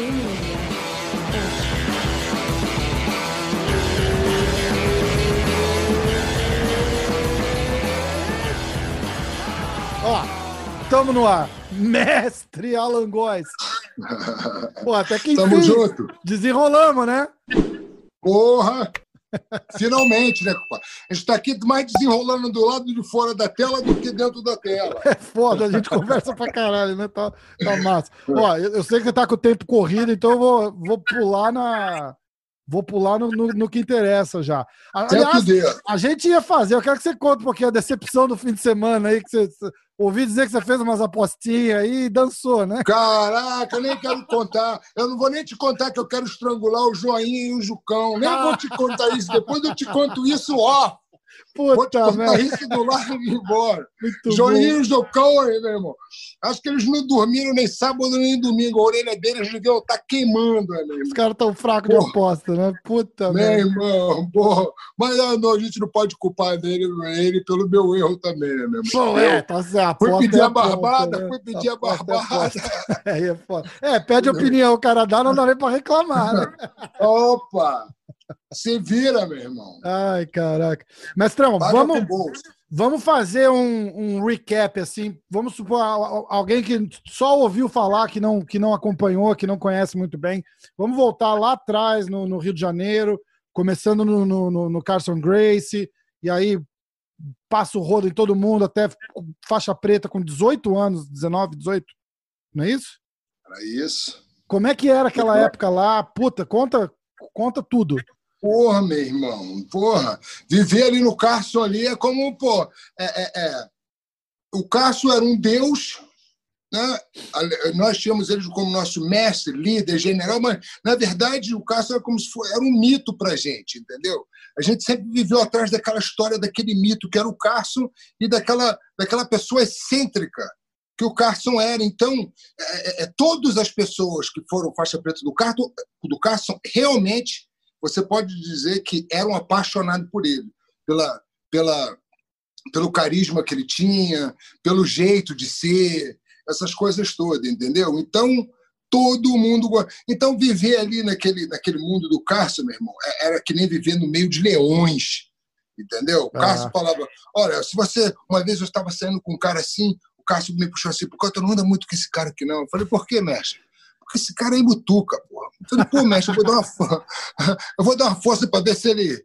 Ó, tamo no ar. Mestre Alan Góes. Pô, até que enfim. Tamo junto. Desenrolamos, né? Porra! Finalmente, né, compadre? A gente tá aqui mais desenrolando do lado de fora da tela do que dentro da tela. É foda, a gente conversa pra caralho, né? Tá, tá massa. Ó, eu, eu sei que tá com o tempo corrido, então eu vou, vou pular na. Vou pular no, no, no que interessa já. Aliás, a gente ia fazer, eu quero que você conte um pouquinho a decepção do fim de semana aí, que você, Ouvi dizer que você fez umas apostinhas aí e dançou, né? Caraca, eu nem quero contar. Eu não vou nem te contar que eu quero estrangular o Joinha e o Jucão. Nem vou te contar isso. Depois eu te conto isso ó. Puta contar isso do lado e embora. Muito e Jucão aí, meu irmão. Acho que eles não dormiram nem sábado nem domingo. A orelha deles devia estar tá queimando, né, Os caras estão fracos de aposta, né? Puta Meu irmão, porra. Mas não, a gente não pode culpar dele, ele pelo meu erro também, né, meu irmão? Pô, é, tá certo. Fui pedir é a barbada, né? fui pedir a, a é barbada. É, é, é, pede opinião, o cara dá, não dá nem pra reclamar, né? Opa! Se vira, meu irmão. Ai, caraca. Mestrão, vamos, vamos fazer um, um, recap, assim. Vamos supor alguém que só ouviu falar, que não, que não acompanhou, que não conhece muito bem. Vamos voltar lá atrás, no, no Rio de Janeiro, começando no, no, no Carson Grace, e aí passa o rodo em todo mundo, até faixa preta com 18 anos, 19, 18. Não é isso? Era isso. Como é que era aquela época lá? Puta, conta, conta tudo. Porra, meu irmão, porra. Viver ali no Carson ali é como, pô, é, é, é. o Carson era um deus, né? nós tínhamos ele como nosso mestre, líder, general, mas, na verdade, o Carson era como se fosse, era um mito pra gente, entendeu? A gente sempre viveu atrás daquela história, daquele mito que era o Carson e daquela, daquela pessoa excêntrica que o Carson era. Então, é, é, é todas as pessoas que foram faixa preta do Carson, do Carson realmente você pode dizer que eram apaixonados por ele, pela, pela, pelo carisma que ele tinha, pelo jeito de ser, essas coisas todas, entendeu? Então, todo mundo. Então, viver ali naquele, naquele mundo do Cássio, meu irmão, é, era que nem viver no meio de leões, entendeu? O Cássio ah. falava: Olha, se você. Uma vez eu estava saindo com um cara assim, o Cássio me puxou assim, porque tu não anda muito com esse cara aqui, não. Eu falei: Por que, mestre? Porque esse cara é mutuca, porra. Eu falei, pô, mestre, eu vou dar uma, eu vou dar uma força para ver se ele,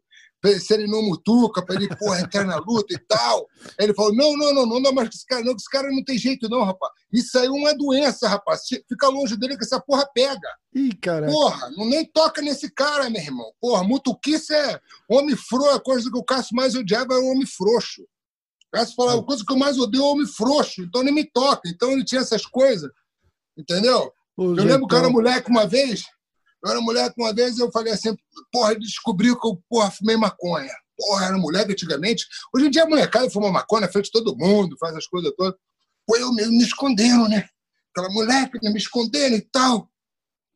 se ele não mutuca, para ele, porra, entrar na luta e tal. Aí ele falou, não, não, não, não dá mais com esse cara, não, que esse cara não tem jeito não, rapaz. Isso aí é uma doença, rapaz. Fica longe dele que essa porra pega. Ih, cara. Porra, não nem toca nesse cara, meu irmão. Porra, mutuquice é homem frouxo, a coisa que o Cássio mais odiava é o homem frouxo. O Cássio falava, a coisa que eu mais odeio é o homem frouxo, então nem me toca. Então ele tinha essas coisas, entendeu? Eu lembro que eu era moleque uma vez, eu era moleque uma vez eu falei assim, porra, ele descobriu que eu porra, fumei maconha. Porra, era moleque antigamente. Hoje em dia a molecada fuma maconha na frente de todo mundo, faz as coisas todas. Pô, eu mesmo me escondendo, né? Aquela moleque me escondendo e tal.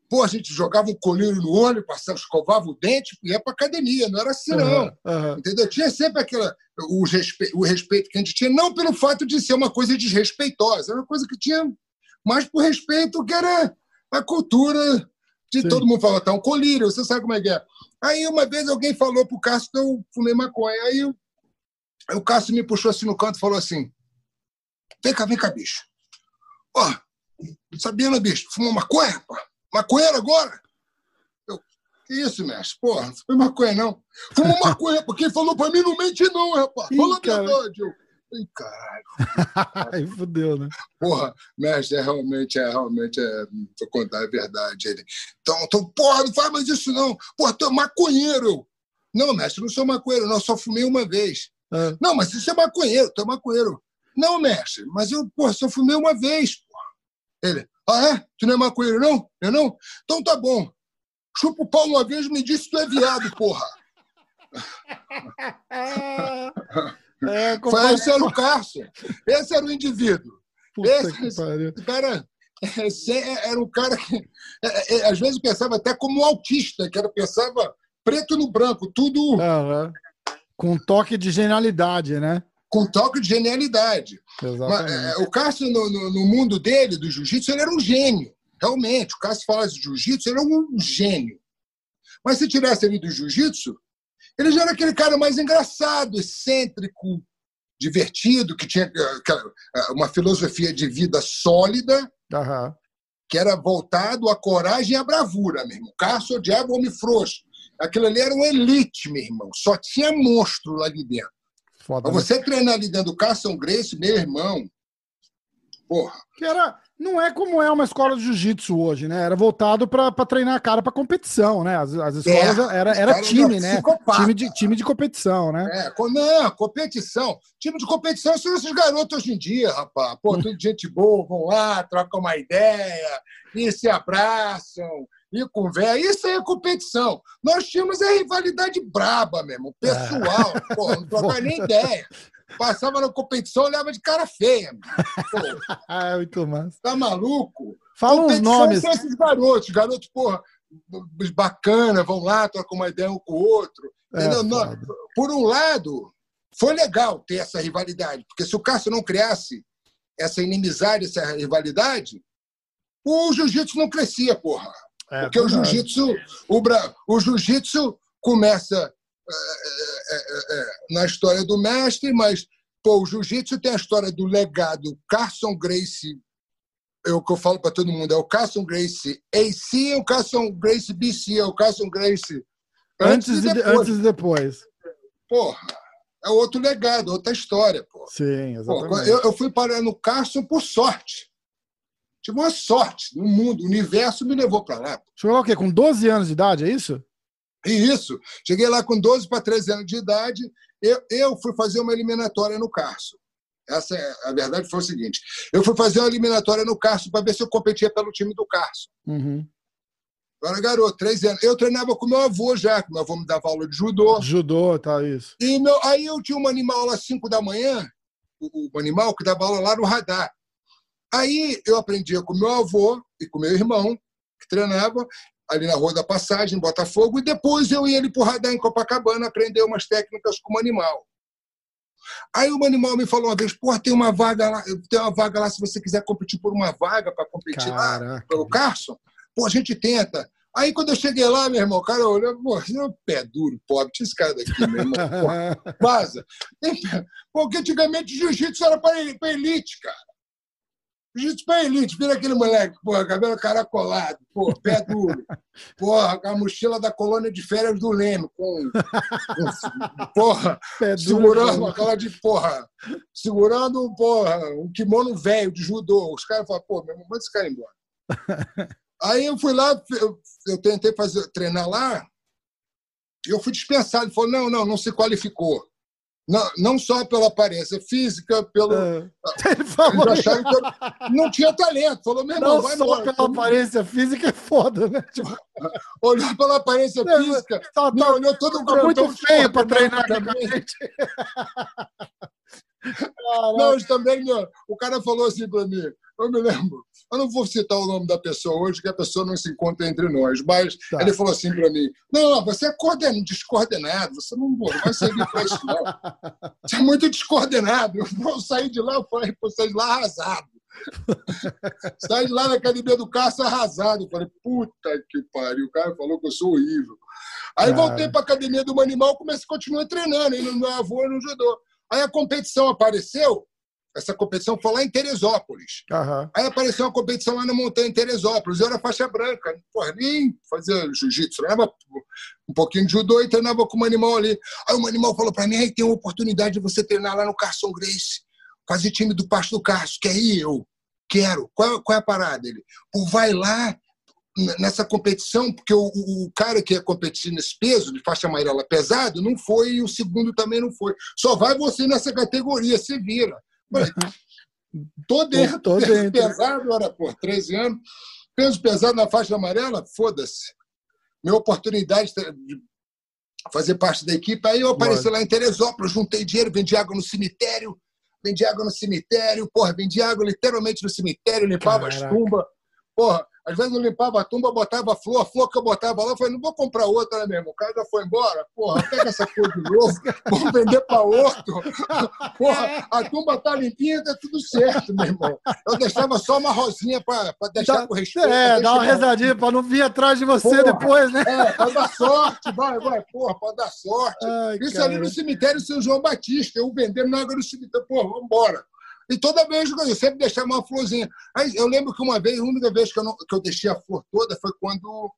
Pô, a gente jogava um colírio no olho, passava, escovava o dente e ia pra academia. Não era assim, não. Uhum, uhum. Entendeu? Tinha sempre aquela, o, respe, o respeito que a gente tinha, não pelo fato de ser uma coisa desrespeitosa, era uma coisa que tinha mas por respeito que era a cultura de Sim. todo mundo falar, tá um colírio, você sabe como é que é. Aí uma vez alguém falou pro Cássio que eu fumei maconha. Aí, aí o Cássio me puxou assim no canto e falou assim: vem cá, vem cá, bicho. Ó, sabia, né, bicho? Fumou maconha? Pô? Maconheiro agora? Eu, que isso, mestre? Porra, não foi maconha, não. Fumou maconha, porque ele falou pra mim, não mente não, rapaz. Fala a verdade. Eu, Ai, caralho. Aí fudeu, né? Porra, mestre, é realmente, é realmente, é, tô contar a verdade. Ele, então, então, porra, não faz mais isso não. Porra, tu é maconheiro. Não, mestre, não sou maconheiro, não, só fumei uma vez. É. Não, mas você é maconheiro, tu é maconheiro. Não, mestre, mas eu, porra, só fumei uma vez, porra. Ele, ah, é? Tu não é maconheiro, não? É não? Então tá bom. Chupa o pau uma vez e me disse que tu é viado, porra. É, Foi, esse era o Carson. Esse era o indivíduo. Puta esse, cara, esse era o cara que, é, é, às vezes, pensava até como autista, que era, pensava preto no branco, tudo. Uhum. Com toque de genialidade, né? Com toque de genialidade. Mas, é, o Cássio, no, no, no, mundo dele, do jiu-jitsu, ele era um gênio. Realmente, o Cássio fala de jiu-jitsu, ele é um gênio. Mas se tirasse ele do jiu-jitsu, ele já era aquele cara mais engraçado, excêntrico, divertido, que tinha eh, uma filosofia de vida sólida, uhum. que era voltado à coragem e à bravura, meu irmão. Cássio odiava homem frouxo. Aquilo ali era um elite, meu irmão. Só tinha monstro lá de dentro. Foda, Pra você né? treinar ali dentro do Carson Grace, meu irmão, porra. Que era, não é como é uma escola de jiu-jitsu hoje, né? Era voltado para treinar a cara para competição, né? As, as escolas é, era, era time, né? Time de, time de competição, né? É, não, competição. Time de competição são esses garotos hoje em dia, rapaz. Pô, tudo gente boa, vão lá, trocam uma ideia, e se abraçam, e conversa. Isso aí é competição. Nós tínhamos a rivalidade braba mesmo, pessoal. É. Pô, não trocar nem ideia. Passava na competição, olhava de cara feia. ah, muito massa. Tá maluco? Fala uns nomes. São esses garotos, garotos, porra, bacana, vão lá, trocam uma ideia um com o outro. É, Por um lado, foi legal ter essa rivalidade, porque se o Cássio não criasse essa inimizade, essa rivalidade, o jiu-jitsu não crescia, porra. É, porque o jiu-jitsu, o, o jiu-jitsu começa é é, é, é, na história do mestre, mas pô, o jiu-jitsu tem a história do legado Carson Grace. É o que eu falo para todo mundo, é o Carson Grace AC, o Carson Grace BC, é o Carson Grace antes, antes e depois. Antes e depois. Porra, é outro legado, outra história. Pô. Sim, exatamente. Eu, eu fui parar no Carson por sorte. Tive uma sorte no mundo, o universo me levou para lá. Chegou lá o quê? Com 12 anos de idade, é isso? Isso. Cheguei lá com 12 para 13 anos de idade. Eu, eu fui fazer uma eliminatória no Carso. Essa é, a verdade foi o seguinte: eu fui fazer uma eliminatória no Carso para ver se eu competia pelo time do Carso. Uhum. Eu era garoto, 13 anos. Eu treinava com meu avô já, que meu avô me dava aula de judô. Judô, tá, isso. E meu, aí eu tinha um animal lá às 5 da manhã, o, o animal que dava aula lá no radar. Aí eu aprendia com meu avô e com meu irmão, que treinava, ali na Rua da Passagem, em Botafogo, e depois eu ia ali para o radar em Copacabana aprender umas técnicas como animal. Aí o animal me falou uma vez, pô, tem uma vaga lá, tem uma vaga lá se você quiser competir por uma vaga para competir Caraca. lá pelo Carson. Pô, a gente tenta. Aí quando eu cheguei lá, meu irmão, o cara olhou, pô, é um pé duro, pobre, tinha esse cara daqui, meu irmão, pô, vaza. Porque antigamente jiu-jitsu era para elite, cara. Jiu-jitsu para elite, vira aquele moleque, porra, cabelo caracolado, porra, pé duro, porra, com a mochila da colônia de férias do Leme, com, com porra, pé segurando aquela de porra, segurando, porra, um kimono velho de judô. Os caras falam, pô, meu irmão, manda esse cara embora. Aí eu fui lá, eu, eu tentei fazer, treinar lá, e eu fui dispensado. Ele falou, não, não, não se qualificou. Não, não só pela aparência física, pelo. É. Ele falou... Eles acharam que eu não tinha talento. Falou, meu irmão, não vai só embora. pela aparência física é foda, né? Tipo... Olhou pela aparência física, tá, tá, olhou todo tá muito feio para treinar com a gente. Não, também, o cara falou assim para mim, eu me lembro, eu não vou citar o nome da pessoa hoje, que a pessoa não se encontra entre nós, mas tá. ele falou assim para mim: Não, você é descoordenado, você não, não vai seguir para isso, não. Você é muito descoordenado. Eu vou sair de lá, eu falei, vou sair de lá arrasado. Saí de lá na academia do Cássio arrasado. Eu falei, puta que pariu. O cara falou que eu sou horrível. Aí cara. voltei para a academia do Manimal, comecei, continuei treinando, indo no meu avô e no judô. Aí a competição apareceu, essa competição foi lá em Teresópolis. Uhum. Aí apareceu uma competição lá na montanha em Teresópolis. Eu era faixa branca. Porra, nem fazia jiu-jitsu. Treinava um pouquinho de judô e treinava com um animal ali. Aí um animal falou para mim, aí tem uma oportunidade de você treinar lá no Carson Grace. Fazer time do Pasto do Carso. Quer ir? Eu quero. Qual, qual é a parada? Ele, pô, vai lá nessa competição, porque o, o, cara que ia competir nesse peso, de faixa amarela pesado, não foi e o segundo também não foi. Só vai você nessa categoria, se vira. Mas, tô dentro, tô, peso dentro. pesado, era por 13 anos, peso pesado na faixa amarela, foda-se. Minha oportunidade de fazer parte da equipe, aí eu apareci lá em Teresópolis, juntei dinheiro, vendi água no cemitério, vendi água no cemitério, porra, vendi água literalmente no cemitério, limpava Caraca. as tumbas, porra, Às vezes eu limpava a tumba, botava a flor, a flor que eu botava lá, eu falei, não vou comprar outra, né, mesmo? O cara já foi embora, porra, pega essa flor de novo, vamos vender para outro. Porra, a tumba tá limpinha, tá tudo certo, meu irmão. Eu deixava só uma rosinha para deixar dá, com respeito. É, dá uma rezadinha para não vir atrás de você porra, depois, né? É, para dar sorte, vai, vai, porra, para dar sorte. Ai, Isso cara. ali no cemitério São João Batista, eu vendendo água no cemitério, porra, vamos embora. E toda vez eu sempre deixava uma florzinha. Aí eu lembro que uma vez, a única vez que eu, não, que eu deixei a flor toda foi quando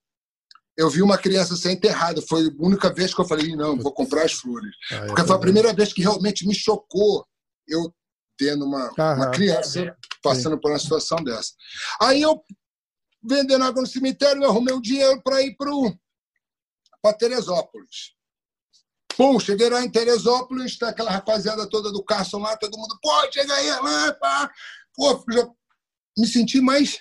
eu vi uma criança ser enterrada. Foi a única vez que eu falei, não, vou comprar as flores. Ah, Porque foi a primeira vez que realmente me chocou eu tendo uma, uma criança passando Sim. por uma situação dessa. Aí eu, vendendo água no cemitério, eu arrumei o um dinheiro para ir para Teresópolis. Pum, cheguei lá em Teresópolis, tá aquela rapaziada toda do Carson lá, todo mundo, pô, chega aí, lá, pá. Pô, já me senti mais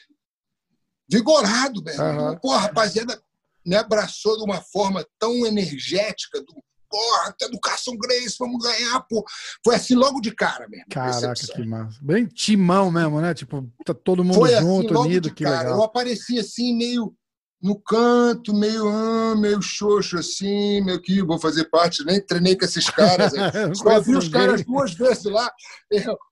vigorado, velho. Uhum. Pô, a rapaziada me abraçou de uma forma tão energética, do, porra, até do Carson Grace, vamos ganhar, pô. Foi assim logo de cara mesmo. Caraca, que massa. Bem timão mesmo, né? Tipo, tá todo mundo Foi assim, junto, assim, unido, que cara. legal. Eu apareci assim, meio no canto, meio, ah, meio xoxo assim, meio que vou fazer parte, nem treinei com esses caras. Só vi os caras duas vezes lá.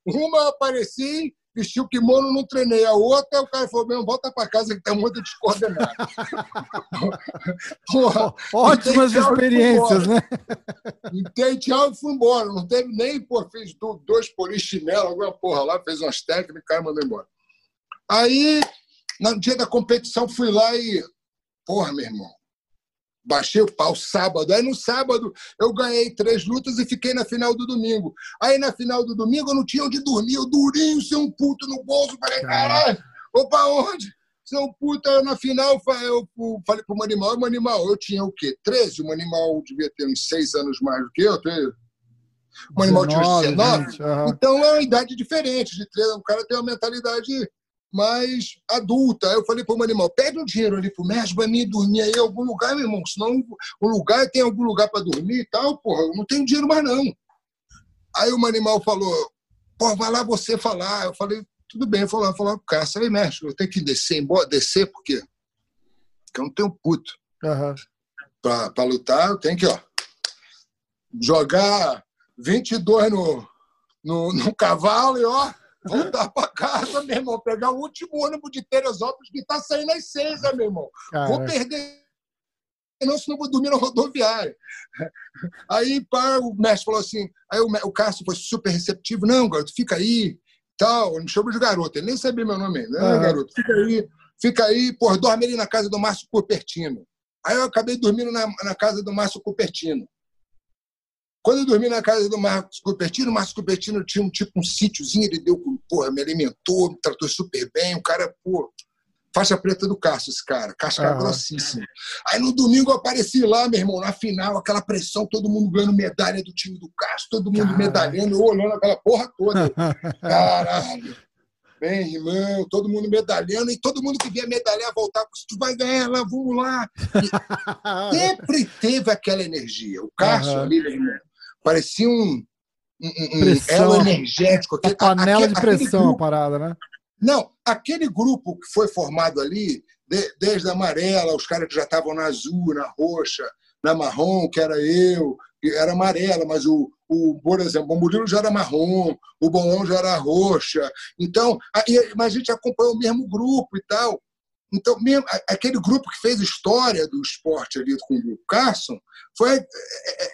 Uma eu apareci, vesti o kimono, não treinei. A outra, o cara falou, mesmo, volta para casa que tá muito descoordenado. Porra, Ótimas experiências, né? Dei tchau e fui embora. Não teve nem, pô, fiz dois polichinelos, alguma porra lá, fez umas técnicas, o cara mandou embora. Aí, no dia da competição, fui lá e Porra, meu irmão. Baixei o pau sábado. Aí no sábado eu ganhei três lutas e fiquei na final do domingo. Aí na final do domingo eu não tinha onde dormir. Eu durinho, sem um puto no bolso. Falei, caralho, vou pra onde? Seu puto, aí na final eu falei pro animal, o animal, eu tinha o quê? 13? O animal devia ter uns seis anos mais do que eu. O animal tinha uns 19. Uhum. Então é uma idade diferente de três. O cara tem uma mentalidade mais adulta. Aí eu falei para o animal, pede um dinheiro ali pro mestre para mim dormir aí em algum lugar, meu irmão, senão o lugar tem algum lugar para dormir e tal, porra, eu não tenho dinheiro mais não. Aí o animal falou, pô, vai lá você falar. Eu falei, tudo bem, eu vou lá falar com o cara, aí, mestre, eu tenho que descer, embora, descer por quê? Porque eu não tenho puto. Uhum. Para lutar, eu tenho que, ó, jogar 22 no, no, no cavalo e, ó, voltar para casa, meu irmão, pegar o último ônibus de Teresópolis que está saindo às seis, né, meu irmão. Caraca. Vou perder não, senão vou dormir na rodoviária. Aí pá, o mestre falou assim, aí o, o Cássio foi super receptivo, não, garoto, fica aí, tal, me chama de garoto, ele nem sabia meu nome ainda, uhum. garoto, fica aí, fica aí, pô, dorme ali na casa do Márcio Cupertino. Aí eu acabei dormindo na, na casa do Márcio Cupertino. Quando eu dormi na casa do Marcos Cupertino, o Marcos Cupertino tinha um tipo um sítiozinho, ele deu, porra, me alimentou, me tratou super bem, o cara, pô, faixa preta do Cássio, esse cara, casca uhum. grossíssima. Aí no domingo eu apareci lá, meu irmão, na final, aquela pressão, todo mundo ganhando medalha do time do Cássio, todo mundo Caralho. medalhando, eu olhando aquela porra toda. Caralho. Bem, irmão, todo mundo medalhando, e todo mundo que via medalhar voltava, tu vai ganhar lá, vamos lá. E sempre teve aquela energia. O Cássio uhum. ali, meu irmão, parecia um, um, um elo energético. Aquele, panela aquele, de pressão grupo, a parada, né? Não, aquele grupo que foi formado ali, de, desde a amarela, os caras que já estavam na azul, na roxa, na marrom, que era eu, que era amarela, mas o, o por exemplo, o Murilo já era marrom, o Bolão já era roxa. Então, a, mas a gente acompanhou o mesmo grupo e tal. Então, mesmo, aquele grupo que fez história do esporte ali com o Carson foi, é, é,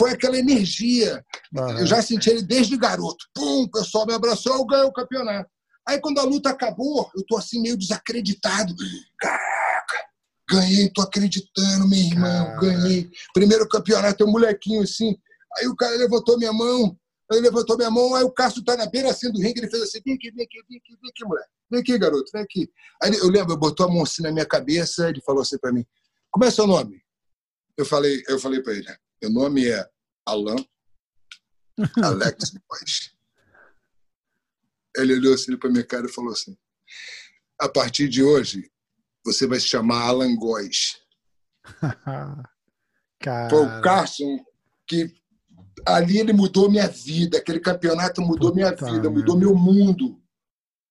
foi aquela energia. Uhum. Eu já senti ele desde garoto. Pum, o pessoal me abraçou, eu ganhei o campeonato. Aí quando a luta acabou, eu tô assim meio desacreditado. Caraca, ganhei, tô acreditando, meu irmão, Caraca. ganhei. Primeiro campeonato, um molequinho assim. Aí o cara levantou minha mão, ele levantou minha mão, aí o Cássio tá na beira assim do ringue, ele fez assim, vem aqui, vem aqui, vem aqui, vem aqui, moleque. Vem aqui, garoto, vem aqui. Aí eu lembro, botou a mão assim na minha cabeça, ele falou assim para mim, como é seu nome? Eu falei, eu falei para ele, meu nome é Alan Alex Góes. Ele olhou assim para minha cara e falou assim: a partir de hoje, você vai se chamar Alan Góes. Foi o Carson que ali ele mudou minha vida. Aquele campeonato mudou Puta minha vida, mudou meu mundo.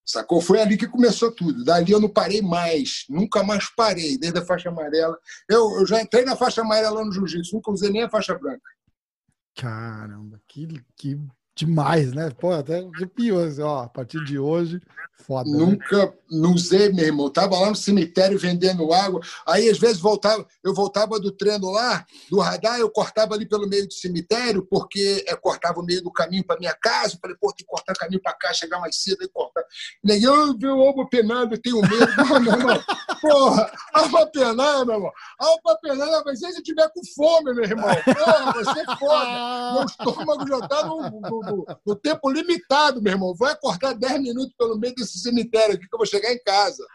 Sacou? Foi ali que começou tudo. Dali eu não parei mais. Nunca mais parei, desde a faixa amarela. Eu, eu já entrei na faixa amarela no jiu-jitsu, nunca usei nem a faixa branca. Caramba, que, que demais, né? Pô, até arrepiou, assim, ó, a partir de hoje, foda. Né? Nunca, né? não usei, meu irmão. Tava lá no cemitério vendendo água. Aí, às vezes, voltava, eu voltava do treino lá, do radar, eu cortava ali pelo meio do cemitério, porque é, cortava o meio do caminho para minha casa. Eu falei, pô, tem que cortar caminho para cá, chegar mais cedo e cortar. Nem eu vi o ovo penado, tenho medo. Não, meu irmão. Porra, alma penada, meu irmão. Alma penada, mas se você tiver com fome, meu irmão. Porra, você é foda. Meu estômago já tá no, no no, no, tempo limitado, meu irmão. Vai acordar 10 minutos pelo meio desse cemitério aqui que eu vou chegar em casa.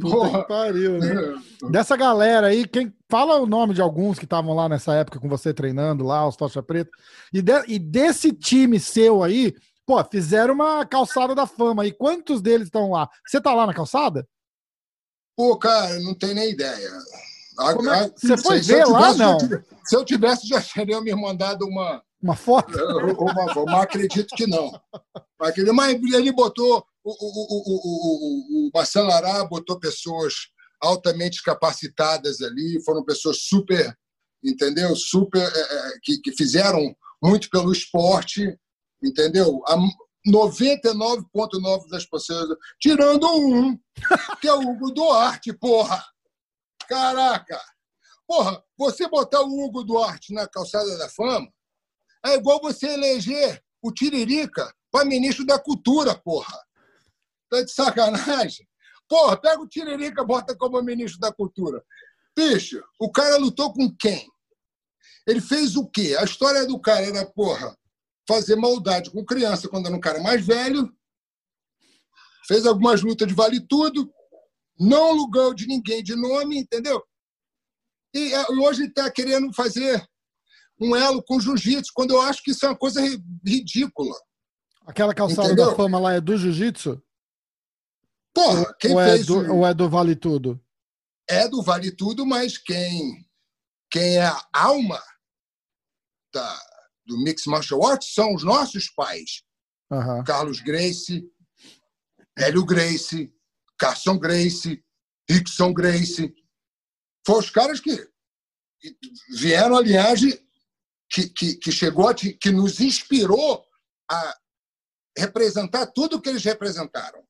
Porra. pariu, né? É. Dessa galera aí, quem fala o nome de alguns que estavam lá nessa época com você treinando lá, os Tocha Preta, e, de, e desse time seu aí, pô, fizeram uma calçada da fama. E quantos deles estão lá? Você tá lá na calçada? Pô, cara, não tenho nem ideia. É? Você foi ver lá, não? Se eu tivesse, já teriam me mandado uma, uma foto? Uma, mas acredito que não. Mas ele botou, o, o, o, o, Marcelo Ará botou pessoas altamente capacitadas ali, foram pessoas super, entendeu? Super, é, é que, que fizeram muito pelo esporte, entendeu? 99,9% das pessoas, tirando um, que é o Hugo Duarte, porra! Caraca! Porra, você botar o Hugo Duarte na calçada da fama, é igual você eleger o Tiririca para ministro da Cultura, porra. Tá de sacanagem? Porra, pega o Tiririca, bota como ministro da Cultura. Bicho, o cara lutou com quem? Ele fez o quê? A história do cara era, porra, fazer maldade com criança quando era um cara mais velho, fez algumas lutas de vale tudo, não alugou de ninguém de nome, entendeu? E eh, hoje está querendo fazer um elo com jiu-jitsu, quando eu acho que isso é uma coisa ridícula. Aquela calçada Entendeu? da fama lá é do jiu-jitsu? Porra, quem ou é fez. Do, ou é do Vale Tudo? É do Vale Tudo, mas quem, quem é a alma da, do Mix Martial Arts são os nossos pais. Uhum. Carlos Grace, Hélio Grace, Carson Grace, Rickson Grace. Foram os caras que vieram a linhagem que, que, que chegou, que nos inspirou a representar tudo o que eles representaram.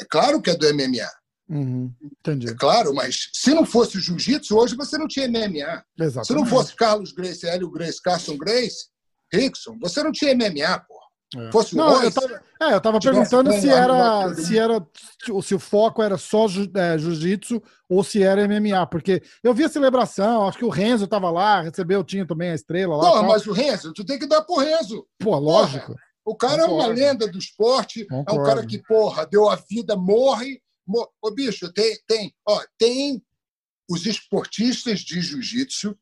É claro que é do MMA. Uhum, entendi. É claro, mas se não fosse o jiu-jitsu, hoje você não tinha MMA. Exatamente. Se não fosse Carlos Grace, Hélio Grace, Carson Grace, Rickson, você não tinha MMA, pô. É. Fosse não, eu tava, é, eu tava perguntando se era, se era se o foco era só é, jiu-jitsu ou se era MMA, porque eu vi a celebração, acho que o Renzo tava lá, recebeu, tinha também a estrela lá. Porra, mas o Renzo, tu tem que dar pro Renzo. Pô, lógico. Porra, o cara Concordo. é uma lenda do esporte, Concordo. é um cara que, porra, deu a vida, morre. Mor... Ô, bicho, tem, tem, ó, tem os esportistas de jiu-jitsu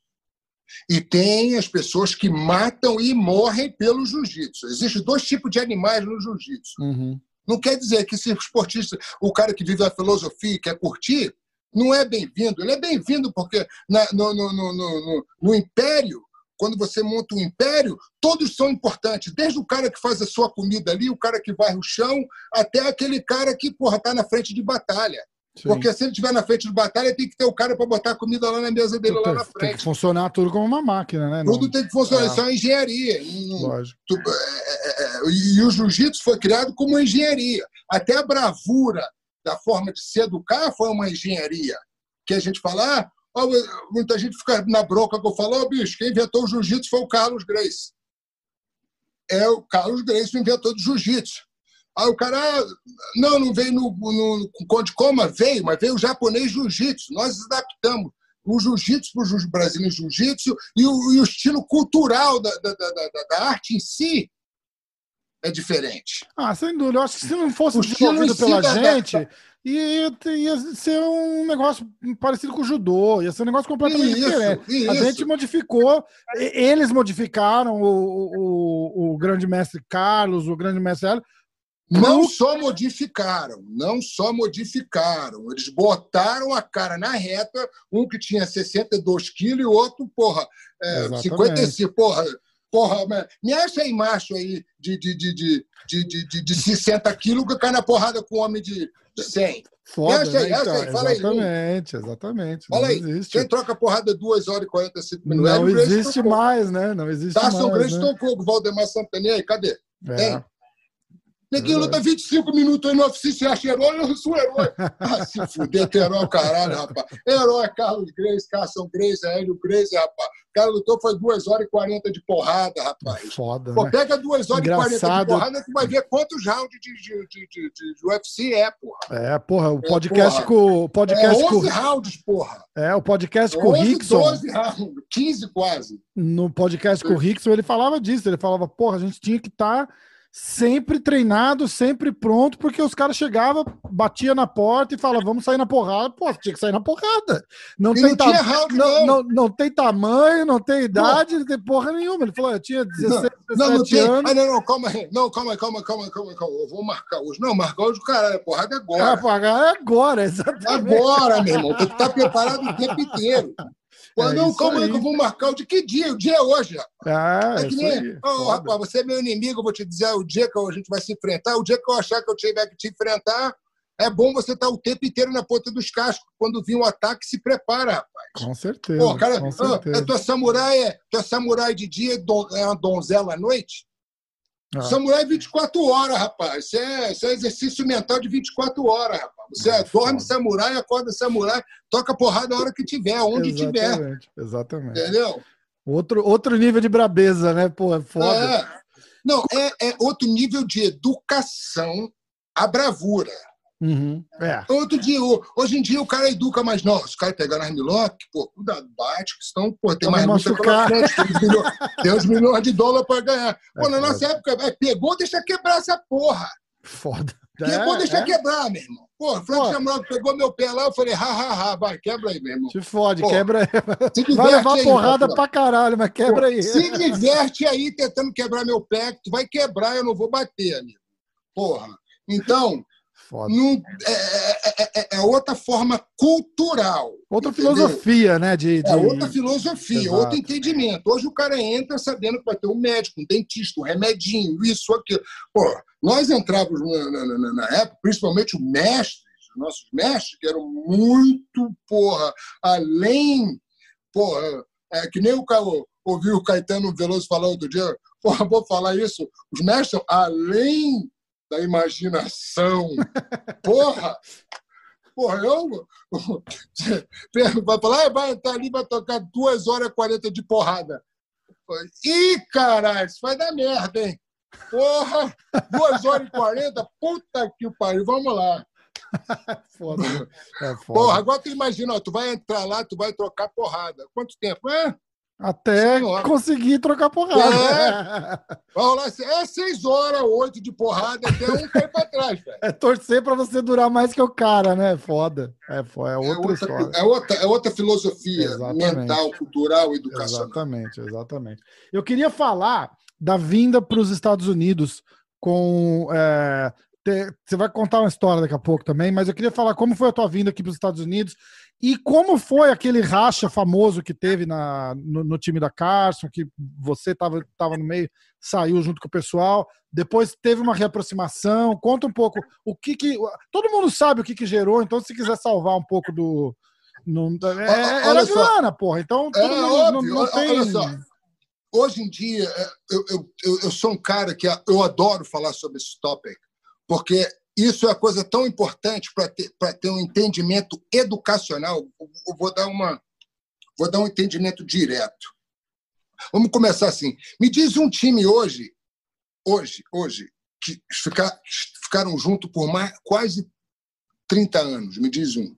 e tem as pessoas que matam e morrem pelo jiu-jitsu. Existem dois tipos de animais no jiu-jitsu. Uhum. Não quer dizer que esse esportista, o cara que vive a filosofia e quer curtir, não é bem-vindo. Ele é bem-vindo porque na, no, no, no, no, no império, quando você monta um império, todos são importantes. Desde o cara que faz a sua comida ali, o cara que vai no chão, até aquele cara que está na frente de batalha. Sim. Porque se ele estiver na frente de batalha, tem que ter o cara para botar a comida lá na mesa dele, lá na frente. Tem que funcionar tudo como uma máquina, né? Tudo Não... tem que funcionar, é. isso é uma engenharia. Lógico. É, é, é, e o jiu-jitsu foi criado como uma engenharia. Até a bravura da forma de se educar foi uma engenharia. Que a gente fala, ah, muita gente fica na bronca que eu falo, oh, bicho, quem inventou o jiu-jitsu foi o Carlos Grace. É o Carlos Grace que inventou o jiu-jitsu. Aí o cara, ah, não, não veio no, no, no Conde Coma, veio, mas veio o japonês jiu-jitsu. Nós adaptamos o jiu-jitsu para o brasileiro jiu-jitsu e, e, o estilo cultural da, da, da, da, arte em si é diferente. Ah, sem dúvida. Eu acho que se não fosse o desenvolvido pela si gente, ia, ia ser um negócio parecido com o judô, ia ser um negócio completamente isso, diferente. Isso. A gente modificou, eles modificaram o, o, o grande mestre Carlos, o grande mestre Hélio, não só modificaram, não só modificaram, eles botaram a cara na reta, um que tinha 62 quilos e o outro, porra, é, 55, porra, porra, me acha aí macho aí de, de, de, de, de, de, de, de 60 quilos que cai na porrada com homem de 100. Foda, acha aí, né, então, aí, fala exatamente, aí. Exatamente, Fala aí, existe. quem troca porrada 2 horas e 45 minutos? Não existe mais, né? Não existe Taça mais. Taça Grande né? o Valdemar Santana, aí, cadê? É. Tem? Neguinho luta 25 minutos aí no oficina, você acha herói? Eu sou herói. Ah, se fuder, que herói, caralho, rapaz. Herói é Carlos Grace, Carson Grace, Hélio Grace, rapaz. O cara lutou foi 2 horas e 40 de porrada, rapaz. Foda, Pô, né? pega 2 horas Engraçado. e 40 de porrada, tu vai ver quantos rounds de, de, de, de, de UFC é, porra. É, porra, o podcast é, com. Podcast é 11 com... rounds, porra. É, o podcast com o Rickson. 12 rounds, 15 quase. No podcast com o Rickson, ele falava disso. Ele falava, porra, a gente tinha que estar. Tá sempre treinado, sempre pronto, porque os caras chegavam, batia na porta e falavam, vamos sair na porrada. Pô, tinha que sair na porrada. Não, tem, não, ta... round, não, não. não, tem tamanho, não tem idade, não tem porra nenhuma. Ele falou, eu tinha 16, não, não, não tem. anos. Ah, não, não, calma aí. Não, calma aí, calma, calma, calma, calma. Eu vou marcar hoje. Não, marcar hoje, caralho, a porrada é agora. É, porrada é agora, exatamente. Agora, meu irmão. Tem que estar preparado o tempo inteiro. Pô, é não, calma aí que eu vou marcar o de que dia? O dia é hoje, Ah, é que nem, oh, rapaz, você é meu inimigo, eu vou te dizer o dia que a gente vai se enfrentar, o dia que eu achar que eu tiver que te enfrentar, é bom você estar o tempo inteiro na ponta dos cascos. Quando vir um ataque, se prepara, rapaz. Com certeza. Pô, cara, com certeza. é tua samurai, é, tua samurai de dia é uma donzela à noite? Ah. Samurai 24 é horas, rapaz. Isso é, isso é exercício mental de 24 horas, rapaz. Você é, dorme foda. samurai, acorda samurai, toca porrada a hora que tiver, onde exatamente, tiver. Exatamente. Entendeu? Outro, outro nível de brabeza, né? Pô, é foda. É. Não, é, é outro nível de educação a bravura. Uhum, é. Outro dia, hoje em dia o cara educa mais. Não, os caras pegaram as Miloc, pô, cuidado, bate, que senão pô, tem mais luta tem uns, milhões, de dólares para ganhar. Pô, é, na nossa é. época, pegou, deixa quebrar essa porra. Foda. Pegou, é, deixa é. quebrar, meu irmão. Pô, o Frank Samuel pegou meu pé lá, eu falei, ha, ha, ha, vai, quebra aí, meu irmão. Te fode, pô, quebra aí. Vai levar aí, porrada pra caralho, mas quebra pô, aí. Se diverte aí tentando quebrar meu pé, que tu vai quebrar, eu não vou bater, amigo. Porra. Então, não, é, é, é, é, outra forma cultural. Outra entendeu? filosofia, né? De, de... É outra filosofia, Exato. outro entendimento. Hoje o cara entra sabendo que vai ter um médico, um dentista, um remedinho, isso, aquilo. Pô, nós entrávamos na, na, na época, principalmente os mestres, os nossos mestres, que eram muito, porra, além, porra, é, que nem o ouviu o Caetano Veloso falar outro dia, porra, vou falar isso, os mestres, além da imaginação. Porra! Porra, eu. Vai falar, vai entrar ali, vai tocar duas horas e 40 de porrada. Ih, caralho, isso vai dar merda, hein? Porra, duas horas e 40, puta que pariu, vamos lá. foda, é foda. Porra, agora tu imagina, ó, tu vai entrar lá, tu vai trocar porrada. Quanto tempo? É, até Senhora. conseguir trocar porrada. É, vamos lá, é seis horas, oito de porrada, até um cair pra trás, velho. É torcer para você durar mais que o cara, né? Foda. É, foda. é, outra, é, outra, é, outra, é outra filosofia exatamente. mental, cultural, educacional. Exatamente, exatamente. Eu queria falar da vinda para os Estados Unidos com. É, você vai contar uma história daqui a pouco também, mas eu queria falar como foi a tua vinda aqui para os Estados Unidos e como foi aquele racha famoso que teve na, no, no time da Carson, que você estava tava no meio, saiu junto com o pessoal, depois teve uma reaproximação. Conta um pouco o que que. Todo mundo sabe o que, que gerou, então se quiser salvar um pouco do. Não, é, era grana, porra. Então todo é, mundo óbvio, não, não tem. Olha só. Hoje em dia, é, eu, eu, eu, eu sou um cara que eu adoro falar sobre esse topic, porque isso é coisa tão importante para ter, ter um entendimento educacional. Eu vou dar, uma, vou dar um entendimento direto. Vamos começar assim. Me diz um time hoje, hoje, hoje, que ficar, ficaram juntos por mais, quase 30 anos. Me diz um.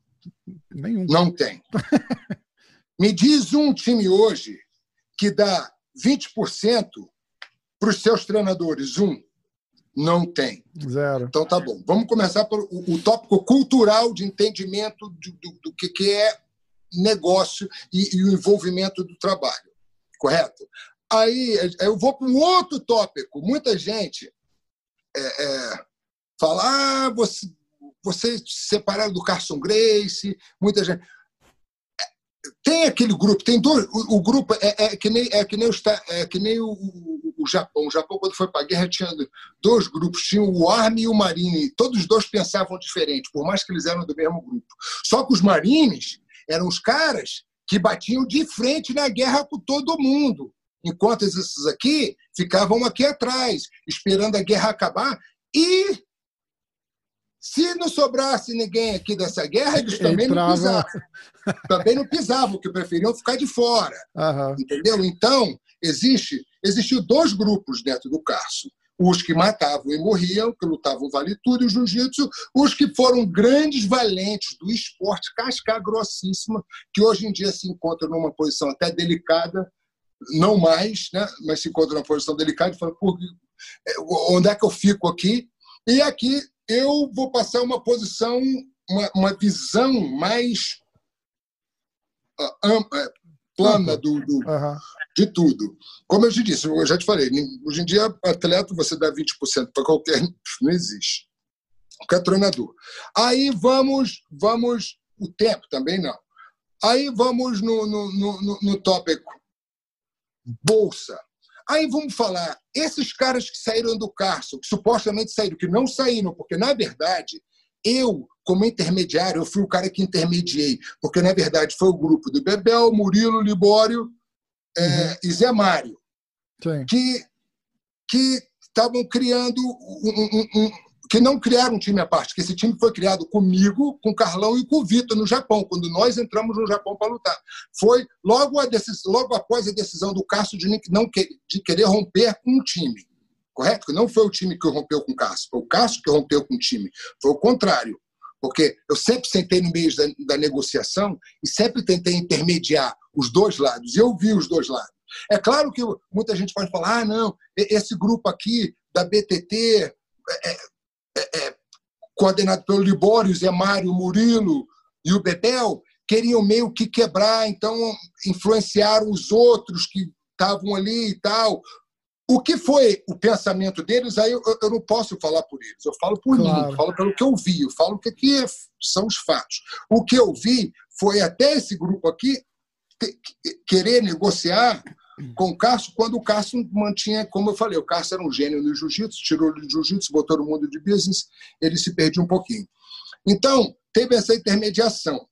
Nenhum. Não tem. Me diz um time hoje que dá 20% para os seus treinadores. Um. Não tem. Zero. Então tá bom. Vamos começar pelo o, o tópico cultural de entendimento do, do, do que, que é negócio e, e, o envolvimento do trabalho. Correto? Aí eu vou para um outro tópico. Muita gente é, é, fala: ah, você, você separado do Carson Grace, muita gente. tem aquele grupo, tem dois. O, o grupo é, é, que nem, é que nem, o, é que nem o, o, Japão. O Japão, quando foi para a guerra, tinha dois grupos: tinha o Army e o Marine. Todos os dois pensavam diferente, por mais que eles eram do mesmo grupo. Só que os Marines eram os caras que batiam de frente na guerra com todo mundo, enquanto esses aqui ficavam aqui atrás, esperando a guerra acabar. E se não sobrasse ninguém aqui dessa guerra, eles também Entrava... não pisavam. Também não pisavam, porque preferiam ficar de fora. Uhum. Entendeu? Então, existe, existiu dois grupos dentro do Carso. Os que matavam e morriam, que lutavam vale tudo, e o jiu-jitsu, os que foram grandes valentes do esporte, casca grossíssima, que hoje em dia se encontram numa posição até delicada, não mais, né? mas se encontram numa posição delicada e falam, onde é que eu fico aqui? E aqui eu vou passar uma posição, uma, uma visão mais uh, plana do, do uhum. De tudo. Como eu te disse, eu já te falei, hoje em dia, atleta, você dá 20% para qualquer. Não existe. Qualquer treinador. Aí vamos, vamos. O tempo também não. Aí vamos no, no, no, no tópico bolsa. Aí vamos falar, esses caras que saíram do Carson, que supostamente saíram, que não saíram, porque na verdade eu, como intermediário, eu fui o cara que intermediei, porque na verdade foi o grupo do Bebel, Murilo, Libório é, uhum. e Zé Mário, Sim. que que estavam criando um, um, que não criaram um time à parte, que esse time foi criado comigo, com o Carlão e com o Vitor no Japão, quando nós entramos no Japão para lutar. Foi logo, a decisão, logo após a decisão do Cássio de, não que, de querer romper com um time. Correto? Não foi o time que rompeu com o Cássio, foi o Cássio que rompeu com o time. Foi o contrário. Porque eu sempre sentei no meio da, da negociação e sempre tentei intermediar os dois lados. E eu vi os dois lados. É claro que muita gente pode falar: ah, não, esse grupo aqui da BTT é, é, é, coordenado pelo Libório, Zé Mário, Murilo e o Bebel, queriam meio que quebrar, então influenciaram os outros que estavam ali e tal. O que foi o pensamento deles, aí eu, eu não posso falar por eles, eu falo por claro. mim, falo pelo que eu vi, eu falo o que, que são os fatos. O que eu vi foi até esse grupo aqui querer negociar com o Cássio, quando o Cássio mantinha, como eu falei, o Cássio era um gênio no jiu-jitsu, tirou ele do jiu-jitsu, botou no mundo de business, ele se perdia um pouquinho. Então, teve essa intermediação.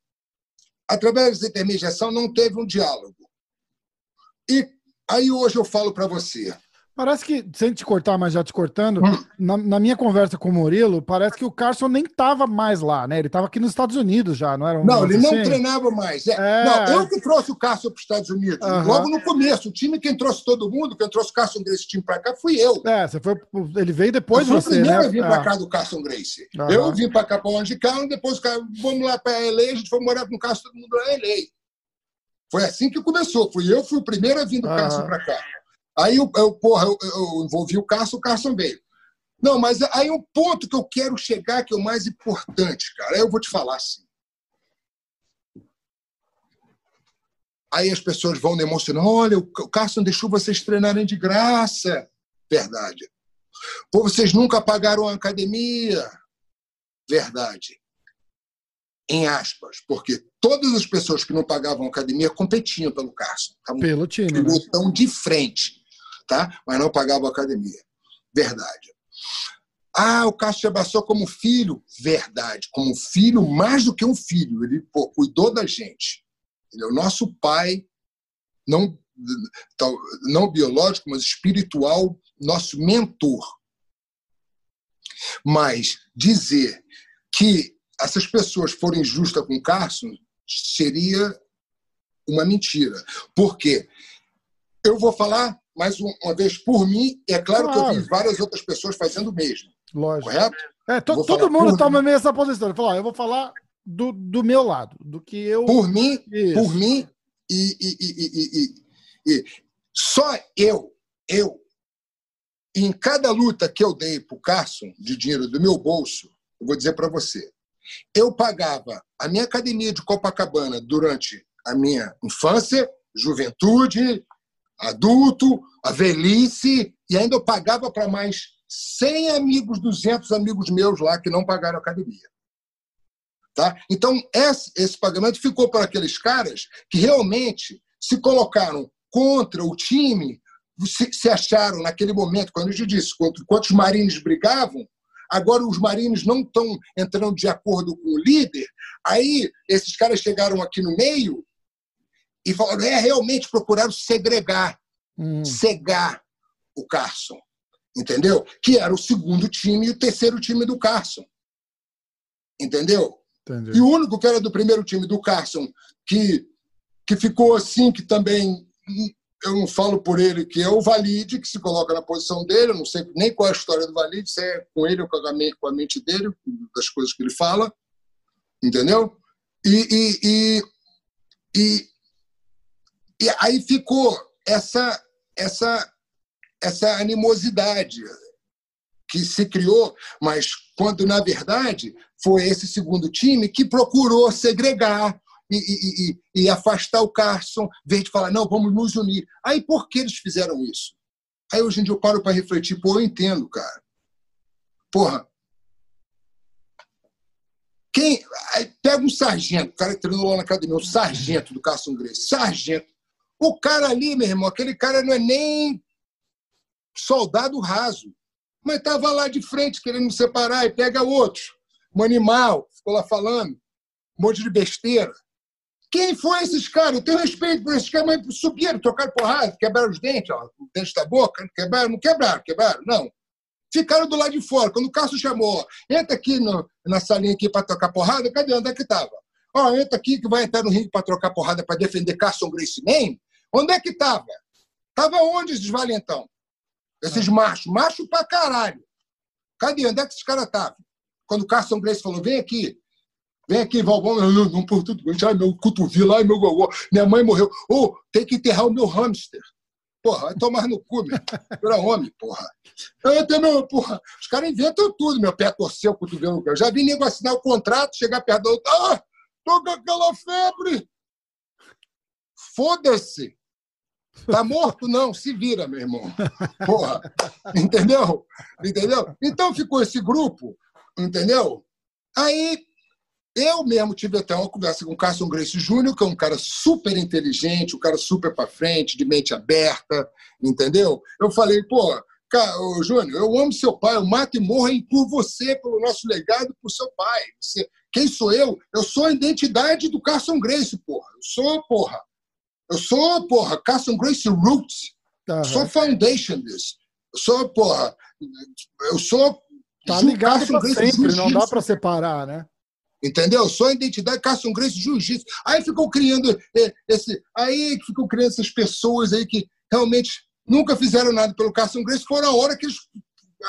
Através dessa intermediação, não teve um diálogo. E aí hoje eu falo para você, Parece que, sem te cortar, mas já te cortando, hum. na, na, minha conversa com o Murilo, parece que o Carson nem estava mais lá, né? Ele estava aqui nos Estados Unidos já, não era um Não, ele assim? não treinava mais. É, é... Não, eu que trouxe o Carson para os Estados Unidos. Logo no começo, o time quem trouxe todo mundo, quem trouxe o Carson Grace time para cá, fui eu. É, você foi, ele veio depois eu você, o primeiro né? a vir para é. cá do Carson Grace. Eu vim para cá para onde cá, depois vamos lá para LA, a gente foi morar com o Carson, todo mundo lá em LA. Foi assim que começou. Fui eu, fui o primeiro a vir do Carson para cá. Aí eu, eu, porra, eu, eu envolvi o Carson, o Carson veio. Não, mas aí um ponto que eu quero chegar, que é o mais importante, cara, eu vou te falar assim. Aí as pessoas vão emocionando, olha, o Carson deixou vocês treinarem de graça. Verdade. Pô, vocês nunca pagaram a academia. Verdade. Em aspas, porque todas as pessoas que não pagavam a academia competiam pelo Carson. Pelo time. Né? de frente tá? mas não pagava a academia. Verdade. Ah, o Cássio abraçou como filho. Verdade. Como filho, mais do que um filho. Ele pô, cuidou da gente. Ele é o nosso pai, não, não biológico, mas espiritual, nosso mentor. Mas dizer que essas pessoas foram injustas com o Cássio seria uma mentira. Por quê? Eu vou falar mais uma vez por mim, é claro, claro, que eu vi várias outras pessoas fazendo o mesmo. Lógico. Correto? É, to, todo mundo toma meio essa posição. Ele falou, eu vou falar do, do meu lado, do que eu. Por mim, Isso. por mim, e, e, e, e, só eu, eu, em cada luta que eu dei para o Carson de dinheiro do meu bolso, eu vou dizer para você, eu pagava a minha academia de Copacabana durante a minha infância, juventude, adulto, a velhice, e ainda eu pagava para mais 100 amigos, 200 amigos meus lá que não pagaram academia. Tá? Então, esse, esse pagamento ficou para aqueles caras que realmente se colocaram contra o time, se, se acharam naquele momento, quando eu disse, quanto os marines brigavam, agora os marines não estão entrando de acordo com o líder, aí esses caras chegaram aqui no meio e falaram, é, realmente procuraram segregar, hum. cegar o Carson, entendeu? Que era o segundo time e o terceiro time do Carson, entendeu? Entendi. E o único que era do primeiro time do Carson que, que ficou assim, que também eu não falo por ele, que é o Valide, que se coloca na posição dele, eu não sei nem qual é a história do Valide, se é com ele ou com a mente, com a mente dele, das coisas que ele fala, entendeu? E, e, e, e, e aí ficou essa, essa, essa animosidade que se criou, mas quando, na verdade, foi esse segundo time que procurou segregar, e, e, e, e, afastar o Carson, vez de falar, não, vamos nos unir. Aí por que eles fizeram isso? Aí hoje em dia eu paro para refletir, pô, eu entendo, cara. Porra. Quem. Aí pega um sargento, o cara que treinou lá na academia, um sargento do Carson Grace, sargento. O cara ali, meu irmão, aquele cara não é nem soldado raso, mas estava lá de frente querendo me separar e pega outro, um animal, ficou lá falando, um monte de besteira. Quem foi esses caras? Eu tenho respeito por esses caras, mas subiram, trocaram porrada, quebraram os dentes, ó, o dente da boca, quebraram, não quebraram, quebraram, não. Ficaram do lado de fora. Quando o Cássio chamou, entra aqui no, na salinha aqui para trocar porrada, cadê? Onde é que estava? Ó, entra aqui que vai entrar no ringue para trocar porrada para defender Carson Grace Name. Onde é que estava? Tava onde esses valentão? Esses ah. machos, macho pra caralho. Cadê? Onde é que esses caras estavam? Quando o Carson Grace falou, vem aqui, Vem aqui, Valbão, não, não por tudo. Ai, meu cotovelo, ai, meu gogó. Minha mãe morreu. Ou oh, tem que enterrar o meu hamster. Porra, vai tomar no cu, meu. Era homem, porra. Eu tenho meu, porra. Os caras inventam tudo, meu pé torceu o cotovelo. Eu já vi nego assinar o contrato, chegar perto do outro. Ah, tô com aquela febre. Foda-se. Tá morto? Não, se vira, meu irmão. Porra. Entendeu? Entendeu? Então ficou esse grupo, entendeu? Aí eu mesmo tive até uma conversa com o Carson Grace Jr., que é um cara super inteligente, um cara super para frente, de mente aberta, entendeu? Eu falei, pô, Júnior, eu amo seu pai, eu mato e morro por você, pelo nosso legado, por seu pai. Você, quem sou eu? Eu sou a identidade do Carson Grace, porra. Eu sou, porra. Eu sou, porra, Carson Grace Roots. Uhum. Sou foundation disso. Eu sou, porra. Eu sou. Tá ligado pra sempre, não dá para separar, né? Entendeu? Só a identidade Carson Grace Jiu-Jitsu. Aí ficou criando é, esse. Aí ficou criando essas pessoas aí que realmente nunca fizeram nada pelo Carson Grace. Foram a hora que eles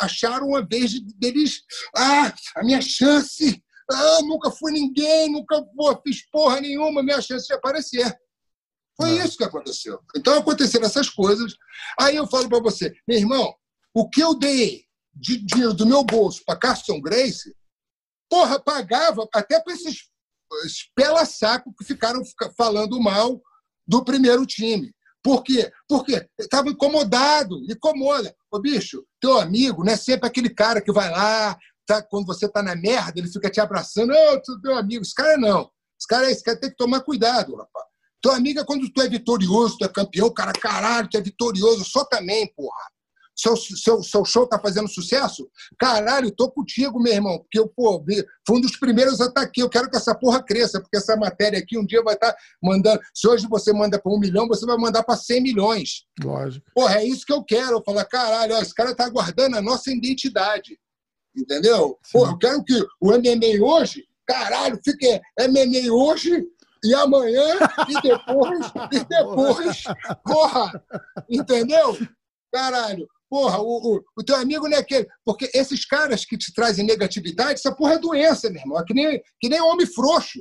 acharam a vez deles. Ah, a minha chance! Ah, nunca fui ninguém, nunca pô, fiz porra nenhuma, minha chance de aparecer. Foi isso que aconteceu. Então aconteceram essas coisas. Aí eu falo para você, meu irmão, o que eu dei de dinheiro do meu bolso para Carson Grace porra, pagava até para esses, esses pela-saco que ficaram falando mal do primeiro time. Por quê? Porque estava incomodado, incomoda. Ô, bicho, teu amigo não é sempre aquele cara que vai lá, tá, quando você tá na merda, ele fica te abraçando. Ô, oh, teu amigo. Esse cara não. Esse cara, esse cara tem que tomar cuidado, rapaz. Teu amigo é quando tu é vitorioso, tu é campeão, cara, caralho, tu é vitorioso. Só também, porra seu, seu, seu show tá fazendo sucesso? Caralho, tô contigo, meu irmão. Porque eu, pô, fui um dos primeiros a estar tá aqui. Eu quero que essa porra cresça, porque essa matéria aqui um dia vai estar tá mandando. Se hoje você manda para um milhão, você vai mandar para 100 milhões. Lógico. Porra, é isso que eu quero. Eu falar, caralho, ó, esse cara tá guardando a nossa identidade. Entendeu? Porra, eu quero que o MMA hoje, caralho, fique MMA hoje e amanhã, e depois, e depois, porra, entendeu? Caralho, Porra, o, o, o, teu amigo não é aquele. Porque esses caras que te trazem negatividade, essa porra é doença, meu irmão. É que nem, que nem homem frouxo.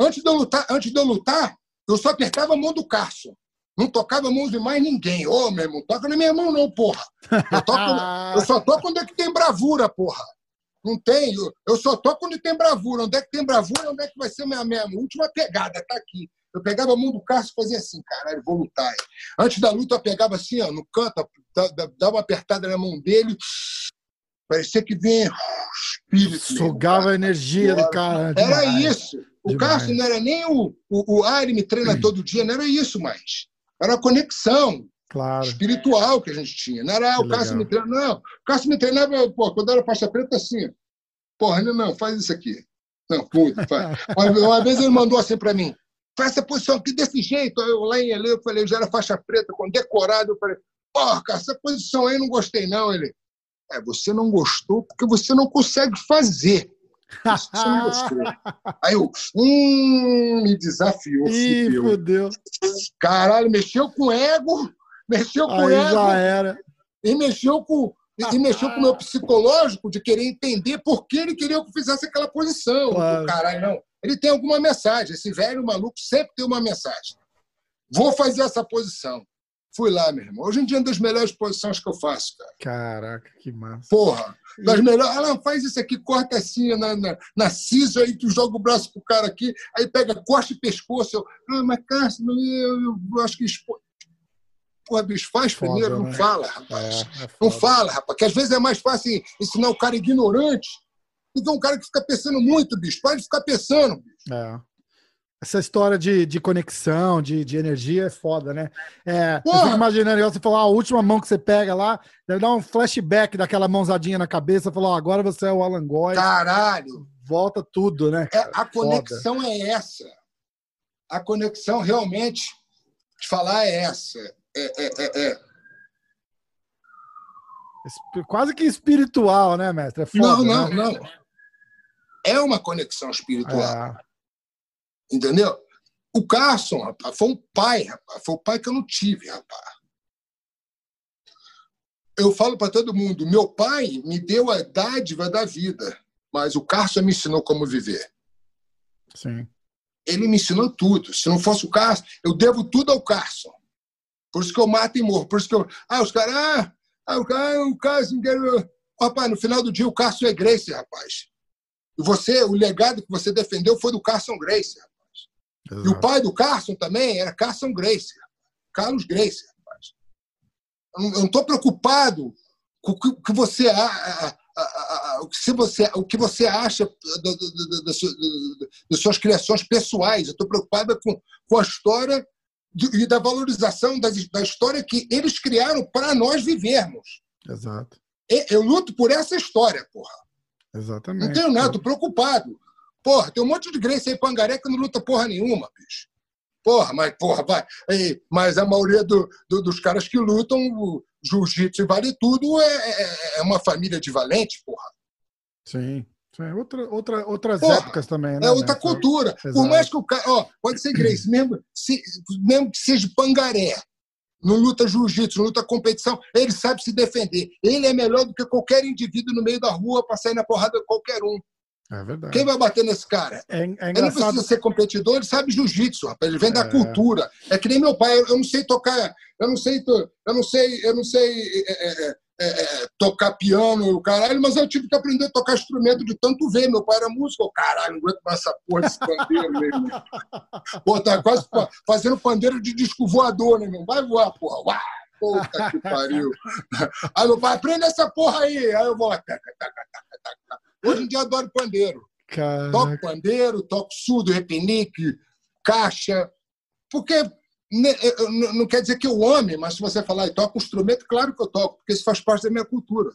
Antes de, eu lutar, antes de eu lutar, eu só apertava a mão do Carson. Não tocava a mão de mais ninguém. Ô, oh, meu irmão, toca na minha mão, não, porra. Eu, toco, eu só toco quando é que tem bravura, porra. Não tem. Eu, eu só toco quando tem bravura. Onde é que tem bravura? Onde é que vai ser a minha, minha última pegada? Tá aqui. Eu pegava a mão do Cássio e fazia assim, caralho, vou lutar. Antes da luta, eu pegava assim, ó, no canto, dava uma apertada na mão dele, Parecia que vinha espírito. Sugava a energia do cara. Era isso. O Cássio não era nem o, o, o ele me treina todo dia, não era isso mais. Era a conexão claro. espiritual que a gente tinha. Não era ah, o Cássio me treina, não. O Cássio me treinava, pô, quando era faixa preta, assim. Porra, não, não, faz isso aqui. Não, puta, faz. uma, vez ele mandou assim para mim, faz essa posição aqui desse jeito. Eu lá em Ele, eu falei, eu já era faixa preta, com decorado, eu falei, porra, essa posição aí não gostei não. Ele, é, você não gostou porque você não consegue fazer. Você não gostou. Aí eu, hum, me desafiou. Ih, fodeu. Caralho, mexeu com ego, mexeu com aí ego. já era. E mexeu com, e mexeu com o meu psicológico de querer entender por que ele queria que eu fizesse aquela posição. Claro. Caralho, não. Ele tem alguma mensagem. Esse velho maluco sempre tem uma mensagem. Vou fazer essa posição. Fui lá, meu irmão. Hoje em dia é uma das melhores posições que eu faço, cara. Caraca, que massa. Porra, das melhores. Faz isso aqui, corta assim na, na, na cisa, aí tu joga o braço pro cara aqui, aí pega, corte e pescoço. Eu, ah, mas Cássio, eu, eu, eu acho que. Expo... Porra, bicho, faz foda, primeiro, né? não fala, rapaz. É, é não fala, rapaz, que às vezes é mais fácil ensinar o cara ignorante do que um cara que fica pensando muito, bicho. Pode ficar pensando, bicho. É. Essa história de, de conexão, de, de energia é foda, né? É, eu fico imaginando, você falou, ah, a última mão que você pega lá, deve dar um flashback daquela mãozadinha na cabeça, falou, ah, agora você é o Alan Goy. Caralho! Volta tudo, né? É, a conexão foda. é essa. A conexão realmente, de falar, é essa. É, é, é, é. Quase que espiritual, né, mestre? É foda, não, não, né? não. É uma conexão espiritual. É. Entendeu? O Carson, rapaz, foi um pai, rapaz. Foi o pai que eu não tive, rapaz. Eu falo para todo mundo: meu pai me deu a dádiva da vida, mas o Carson me ensinou como viver. Sim. Ele me ensinou tudo. Se não fosse o Carson, eu devo tudo ao Carson. Por isso que eu mato e morro. Por isso que eu. Ah, os caras. Ah, ah, o, cara, o Carson. Rapaz, no final do dia, o Carson é Grace, rapaz. E você, o legado que você defendeu foi do Carson Grace. Exato. E o pai do Carson também era Carson Grace, Carlos Grace. Rapaz. Eu não estou preocupado com o que você, se você, o que você acha das suas criações pessoais. Eu estou preocupado com, com a história e da valorização da, da história que eles criaram para nós vivermos. Exato. Eu luto por essa história, porra. Exatamente. Não tenho nada, estou preocupado. Porra, tem um monte de Grace aí, Pangaré, que não luta porra nenhuma, bicho. Porra, mas, porra, vai. mas a maioria do, do, dos caras que lutam, jiu-jitsu e vale tudo, é, é, é, uma família de valente, porra. Sim. Sim. Outra, outra, outras porra, épocas também, né? É outra né? cultura. Exato. Por mais que o cara. Ó, pode ser Grace, mesmo, se, mesmo que seja pangaré, não luta jiu-jitsu, não luta competição, ele sabe se defender. Ele é melhor do que qualquer indivíduo no meio da rua para sair na porrada de qualquer um. É verdade. Quem vai bater nesse cara? É, é ele não precisa ser competidor, ele sabe jiu-jitsu, rapaz. Ele vem é. da cultura. É que nem meu pai, eu não sei tocar, eu não sei, eu não sei, eu não sei é, é, tocar piano, caralho, mas eu tive que aprender a tocar instrumento de tanto ver. Meu pai era músico, eu, caralho, não aguento mais essa porra desse pandeiro, mesmo. Pô, tá quase fazendo pandeiro de disco voador, né, meu? Vai voar, porra. Uau! Puta que pariu. Aí meu pai, aprende essa porra aí. Aí eu vou. Taca, taca, taca, taca. Hoje em dia adoro pandeiro. Caraca. Toco pandeiro, toco surdo, repinique, caixa. Porque não quer dizer que eu ame, mas se você falar e toca um instrumento, claro que eu toco, porque isso faz parte da minha cultura.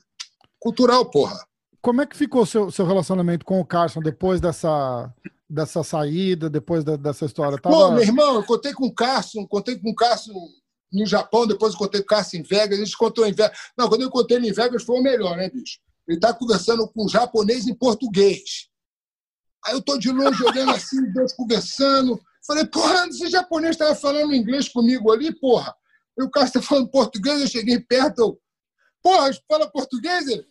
Cultural, porra. Como é que ficou o seu, seu relacionamento com o Carson depois dessa, dessa saída, depois da, dessa história? Tava... Pô, meu irmão, eu contei com o Carson, contei com o Carson no Japão, depois eu contei com o Carson em Vegas, a gente contou em Vegas. Não, quando eu contei ele em Vegas foi o melhor, né, bicho? Ele está conversando com um japonês em português. Aí eu estou de longe olhando assim, Deus conversando. Falei, porra, esse japonês estava falando inglês comigo ali, porra. E o cara está falando português, eu cheguei perto, eu, porra, fala português? Ele,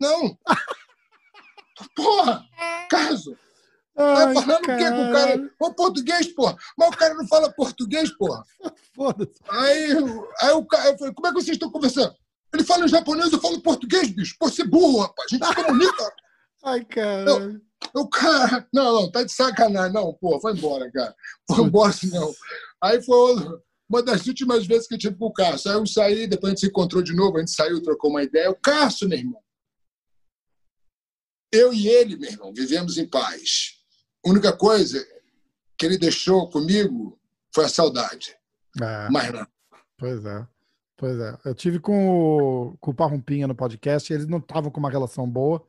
não. porra, caso. Tá falando o quê com o cara? O português, porra. Mas o cara não fala português, porra. Foda-se. Aí, aí o cara, eu falei, como é que vocês estão conversando? Ele fala japonês, eu falo português, bicho. Pô, você é burro, rapaz. A gente se comunica. Ai, cara. Eu, eu, cara, não, não, tá de sacanagem. Não, pô, vai embora, cara. Foi embora não. Aí foi uma das últimas vezes que eu tive com o Cássio. Aí eu saí, depois a gente se encontrou de novo, a gente saiu, trocou uma ideia. O Cássio, meu irmão. eu e ele, meu irmão, vivemos em paz. A única coisa que ele deixou comigo foi a saudade. É. Mas não. Pois é. Pois é. Eu tive com o, com o Parrumpinha no podcast, eles não estavam com uma relação boa.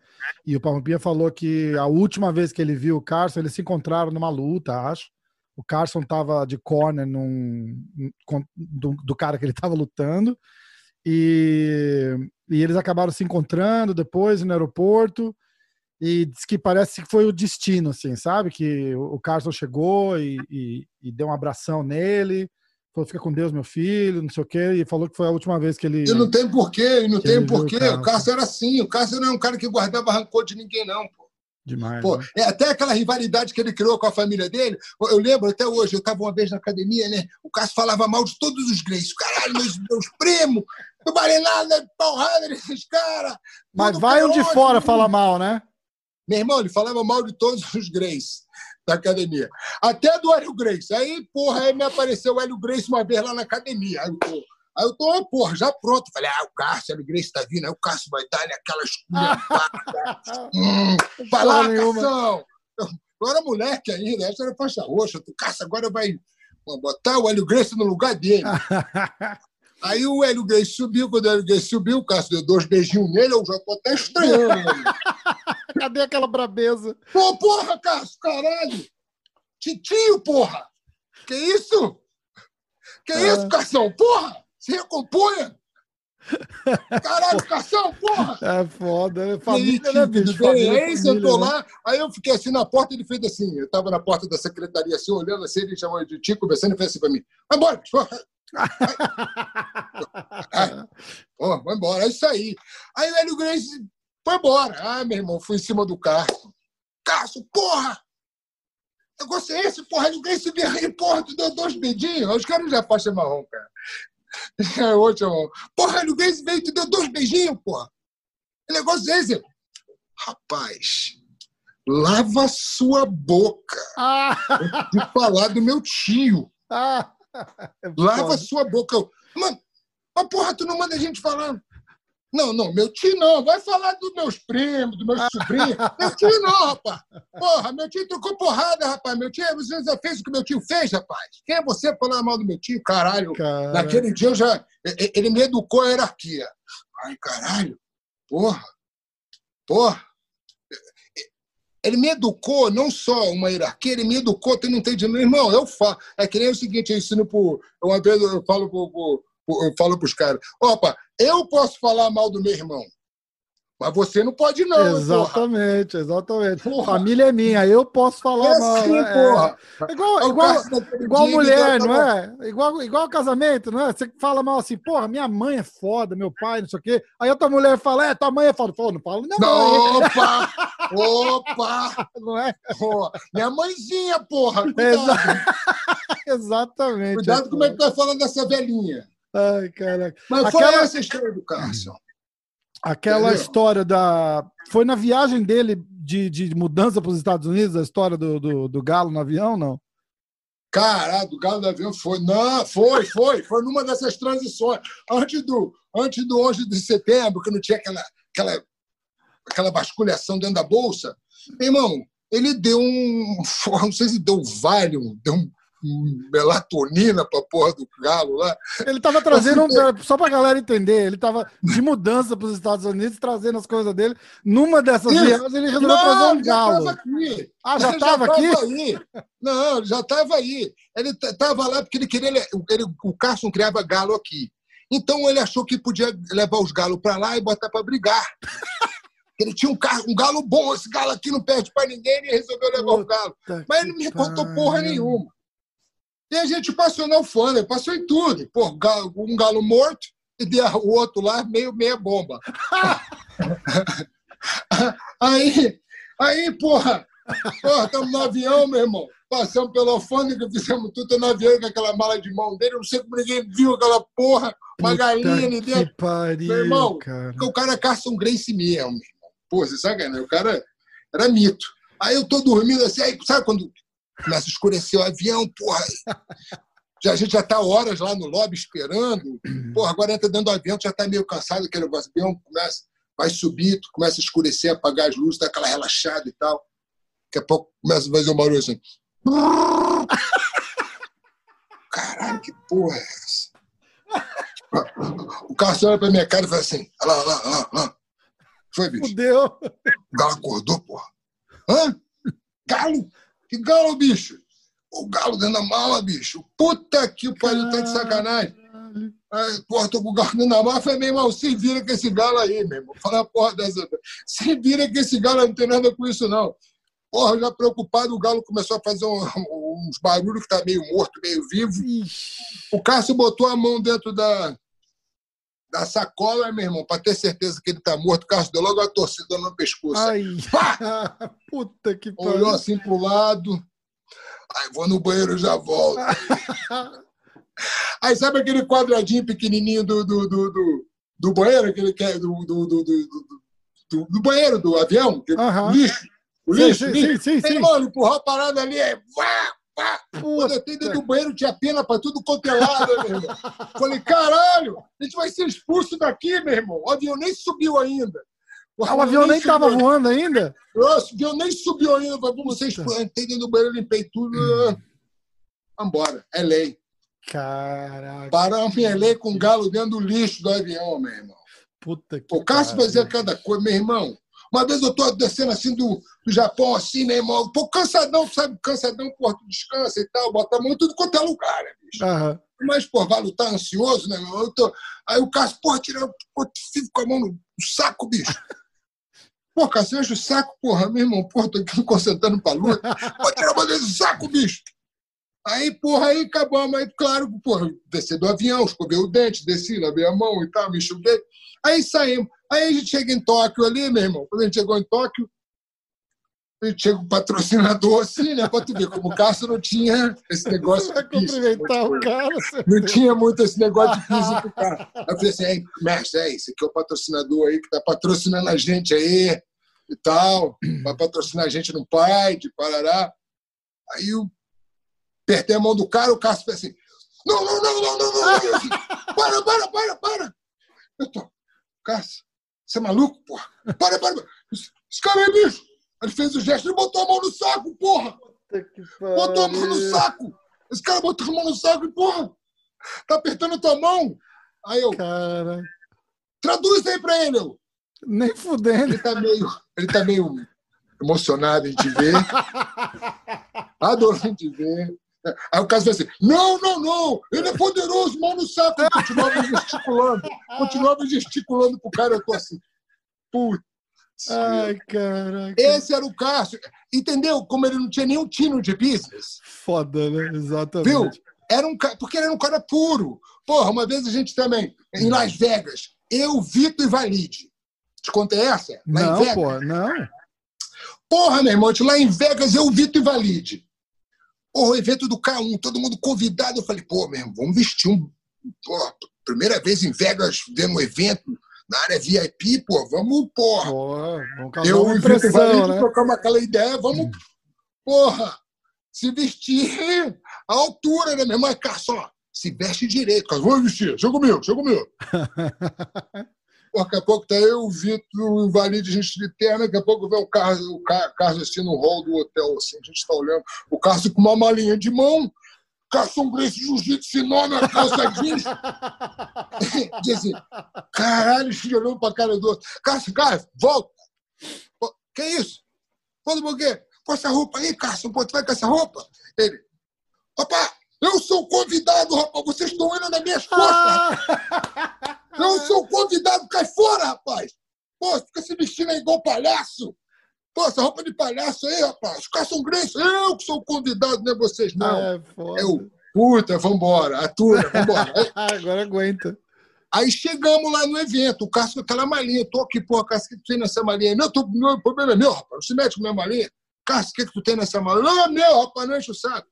E o Parrumpinha falou que a última vez que ele viu o Carson, eles se encontraram numa luta, acho. O Carson estava de corner num, do, do cara que ele estava lutando. E, e eles acabaram se encontrando depois no aeroporto e diz que parece que foi o destino, assim, sabe? Que o Carson chegou e, e, e, deu um abração nele, falou, fica com Deus, meu filho, não sei o quê, e falou que foi a última vez que ele... E não tem porquê, e não tem porquê, o, o Carson era assim, o Carson não é um cara que guardava rancor de ninguém, não, pô. Demais. Pô, né? é até aquela rivalidade que ele criou com a família dele. Eu lembro até hoje, eu estava uma vez na academia, né? O Cássio falava mal de todos os Grace. Caralho, meus, meus primos, não vale nada, porrada desses caras. Mas vai um de fora falar mal, né? Meu irmão, ele falava mal de todos os Grace da academia. Até do Hélio Grace. Aí, porra, aí me apareceu o Hélio Grace uma vez lá na academia. Aí eu tô, aí eu tô porra, já pronto. Falei, ah, o Cássio, o Hélio Grace tá vindo. Aí o Cássio vai dar aquela esculhampada. hum, vai lá, Cação. Eu, era moleque ainda, essa era faixa roxa. O Cássio agora vai botar o Hélio Grace no lugar dele. Aí o Hélio Gay subiu, quando o Hélio Gay subiu, o Cássio deu dois beijinhos nele, eu já tô até estranhando. Cadê aquela brabeza? Pô, porra, Cássio, caralho! Titio, porra! Que isso? Que ah. isso, Cação? Porra! Se recomponha! Caralho, Cação, porra! É foda, é família, aí, né, bicho? Família, aí sentou né? lá, aí eu fiquei assim na porta, ele fez assim, eu tava na porta da secretaria assim, olhando assim, ele chamou de tio, conversando e fez assim pra mim, vai embora, porra! Pô, vai embora, é isso aí. Aí o Hélio Grace foi embora. Ah, meu irmão, fui em cima do carro. Cássio, porra! Negócio é esse, porra? Hélio Grace veio aí, porra, tu deu dois beijinhos. Os caras já faixa marrom, cara. É outro, irmão. Porra, Hélio Grace veio tu deu dois beijinhos, porra. Que negócio é esse? Rapaz, lava sua boca. Ah. De falar do meu tio. Ah. Lava sua boca. Mano, mas porra, tu não manda a gente falar. Não, não, meu tio não. Vai falar dos meus primos, dos meus sobrinhos. Meu tio não, rapaz. Porra, meu tio trocou porrada, rapaz. Meu tio, você já fez o que meu tio fez, rapaz. Quem é você falar mal do meu tio? Caralho. caralho. Naquele dia eu já. Ele me educou a hierarquia. Ai, caralho. Porra. Porra. Ele me educou não só uma hierarquia, ele me educou tendo entendimento. Irmão, eu falo. É que nem o seguinte, eu ensino por. Uma vez eu falo para eu falo os caras: opa, eu posso falar mal do meu irmão. Mas você não pode, não. Exatamente, porra. exatamente. Porra. Família é minha, eu posso falar é mal. Assim, né? porra. É, igual, é igual, igual mulher, não é? Igual, igual casamento, não é? Você fala mal assim, porra, minha mãe é foda, meu pai, não sei o quê. Aí outra mulher fala, é, tua mãe é foda. Fala, não falo, não. não opa! Opa! Não é? Porra. Minha mãezinha, porra! Cuidado. Exatamente. Cuidado como é que tá falando dessa velhinha. Ai, caraca. Mas Aquela... foi essa história do Carson. Aquela Entendeu? história da. Foi na viagem dele de, de mudança para os Estados Unidos, a história do, do, do, Galo no avião, não? Caralho, do Galo no avião foi. Não, foi, foi. Foi numa dessas transições. Antes do, antes do 11 de setembro, que não tinha aquela, aquela, aquela vasculhação dentro da bolsa. Meu irmão, ele deu um. Não sei se deu Valium, deu um melatonina pra porra do galo lá. Ele tava trazendo, um, só pra galera entender, ele tava de mudança pros Estados Unidos, trazendo as coisas dele. Numa dessas viagens, ele resolveu Não, trazer um galo. Já aqui. Ah, já estava aqui? Aí. Não, já estava aí. Ele estava lá porque ele queria. Ele, o Carson criava galo aqui. Então ele achou que podia levar os galos para lá e botar para brigar. Ele tinha um, carro, um galo bom, esse galo aqui não perde para ninguém, ele resolveu levar Puta o galo. Mas ele não me contou porra nenhuma. E a gente passou na alfândega, passou em tudo. Pô, um galo morto e o outro lá meio meia bomba. aí, aí, porra, porra, estamos no avião, meu irmão. Passamos pela alfândega, fizemos tudo no avião com aquela mala de mão dele. Não sei como ninguém viu aquela porra, uma Puta galinha ali dentro. Que pariu, meu irmão, cara. o cara é Carson Grace mesmo, meu irmão. Pô, você sabe, né? O cara era mito. Aí eu tô dormindo assim, aí, sabe quando começa a escurecer o avião, porra. Já, a gente já está horas lá no lobby esperando. Porra, agora entra dentro do avião, já está meio cansado, aquele avião começa, vai subir, tu começa a escurecer, apagar as luzes, dá aquela relaxada e tal. Daqui a pouco começa a fazer um barulho assim. Caralho, que porra é essa? O Carlos olha pra minha cara e fala assim: olha lá, olha lá, olha lá. Foi, bicho? Fudeu. O galo acordou, porra. Hã? Galo? Que galo, bicho? O galo dentro da mala, bicho. Puta que pariu, tá de sacanagem. Aí, porra, tô com o galo dentro da mala. Falei, meu irmão, se vira com esse galo aí, meu irmão. Fala a porra dessa. Se vira com esse galo, não tem nada com isso, não. Porra, já preocupado, o galo começou a fazer um, uns barulhos que tá meio morto, meio vivo. O Cássio botou a mão dentro da, da sacola, meu irmão, para ter certeza que ele tá morto. O Cássio deu logo a torcida no pescoço. Ai, puta que pariu. Olhou assim pro lado. Aí vou no banheiro já volto. Aí sabe aquele quadradinho pequenininho do, do, do, do, do banheiro, aquele que é do, do, do, do, do banheiro do avião? Uhum. Lixo. O lixo, sim, lixo. Sim, sim, sim. Mano, empurrou a parada ali, é. Vá. Quando eu dentro do banheiro, tinha pena pra tudo quanto é lado, meu irmão. Falei, caralho, a gente vai ser expulso daqui, meu irmão. O avião nem subiu ainda. O, ah, o avião nem estava voando ainda? Nossa, o avião nem subiu ainda. Ser expulsos. Entrei dentro do banheiro, limpei tudo. Hum. Vambora, é lei. Caraca. Paramos em lei com galo dentro do lixo do avião, meu irmão. Puta que O Cássio fazia cada coisa, meu irmão. Uma vez eu tô descendo assim do, do Japão, assim, meu irmão, um pouco cansadão, sabe? Cansadão, porra, tu descansa e tal, bota a mão em tudo quanto é lugar, né, bicho? Uhum. Mas, pô, Valo tá ansioso, né, meu? Eu tô... Aí o Cássio, porra, tira, pô, fico com a mão no saco, bicho. Pô, Cássio, enche o saco, porra, meu irmão, porra, tô aqui me concentrando pra luta. Pô, tira a mão desse saco, bicho. Aí, porra, aí acabamos. Aí, claro, porra, descer do avião, escovei o dente, desci, lavei a mão e tal, me enxuguei. Aí saímos. Aí a gente chega em Tóquio ali, meu irmão. Quando a gente chegou em Tóquio, a gente chega com o patrocinador assim, né? Pra tu ver como o Cássio não tinha esse negócio de pista. cumprimentar o cara. Não tinha muito esse negócio de pista pro cara. Aí eu falei assim, mestre, é, esse aqui é o patrocinador aí que tá patrocinando a gente aí e tal. Vai patrocinar a gente no pai, de Parará. Aí eu apertei a mão do cara, o Cássio fez assim, não, não, não, não, não, não, não. Para, para, para, para. Eu tô, Cássio, você é maluco, porra? Para, para, para. Esse cara é bicho. Ele fez o gesto e botou a mão no saco, porra. Botou a mão no saco. Esse cara botou a mão no saco e, porra, tá apertando a tua mão. Aí eu. Cara. Traduz aí pra ele, eu. Nem fudendo. Ele tá meio, ele tá meio emocionado em te ver. Adorando te ver. Aí o caso vai assim: não, não, não, ele é poderoso, mão no saco. Eu continuava gesticulando, continuava gesticulando pro cara, eu tô assim, putz. Ai, caraca. Esse era o Cássio. Entendeu? Como ele não tinha nenhum tino de business. Foda, né? Exatamente. Viu? Era um, porque ele era um cara puro. Porra, uma vez a gente também, em Las Vegas, eu, Vitor e Valide. Te contei essa? Lá não. Porra, não. Porra, meu irmão, lá em Vegas, eu, Vitor e Valide. Porra, o evento do K1, todo mundo convidado. Eu falei, pô, mesmo, vamos vestir um. Porra, primeira vez em Vegas vendo um evento na área VIP, pô, vamos, porra. porra vamos eu o Vitor Valide né? trocamos aquela ideia, vamos, hum. porra, se vestir à altura, né, meu irmão? Cara, só, se veste direito, cara. Vamos vestir, chega comigo, chega comigo. daqui a pouco tá eu, o Vitor, o Valide, a gente de terno, daqui a pouco vem o Carlos, o Carlos assim no hall do hotel, assim, a gente tá olhando, o Carlos com uma malinha de mão, Carson Grace Jiu-Jitsu enorme, a calça jeans. Diz assim, caralho, o olhando pra cara do outro. Carson, cara, volta. Que isso? Volta por quê? Pô, essa roupa aí, Carson, pô, tu vai com essa roupa? Ele, opa, eu sou convidado, rapaz, vocês estão indo nas minhas costas. Eu sou convidado, cai fora, rapaz. Pô, fica se vestindo aí igual palhaço. Pô, essa roupa de palhaço aí, rapaz. Os caras são grandes. Eu que sou convidado, não é vocês, não. É, foda. Eu, puta, vambora. Atura, vambora. Agora aguenta. Aí chegamos lá no evento, o Cássio com aquela malinha. Tô aqui, pô, Cássio, o que tu tem nessa malinha? Não, tô, não, o problema é meu, rapaz. Não se mete com minha malinha. Cássio, o que, que tu tem nessa malinha? Não, é meu, rapaz, não enche o saco.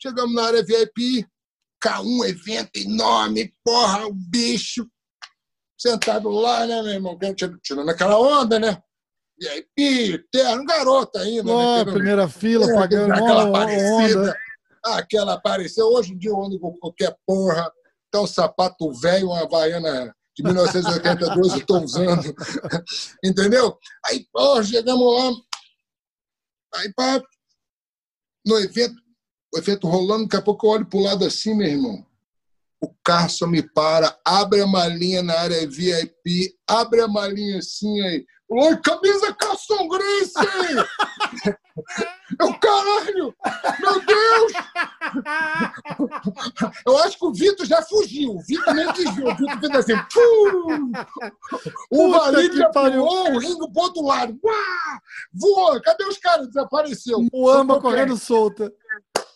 Chegamos na área VIP, K1, evento enorme, porra, o bicho sentado lá, né, meu irmão? Tirando aquela onda, né? E aí, pi, terno, garota ainda. Oh, né? primeira fila, é, pagando aquela parecida. Onda. Aquela apareceu. Hoje em dia eu ando com qualquer porra. Então, sapato velho, uma baiana de 1982 eu estou usando. Entendeu? Aí, pô, chegamos lá. Aí, pá, no evento, o evento rolando, daqui a pouco eu olho para o lado assim, meu irmão. O Carson me para, abre a malinha na área VIP, abre a malinha assim aí. Oi, camisa Carson Grace! Eu, caralho! Meu Deus! Eu acho que o Vitor já fugiu. O Vitor nem desviou. O Vitor fez assim. Pum! O Valide já pulou, o Ringo pro outro lado. Uá! Voou. Cadê os caras? Desapareceu. O Amba correndo solta.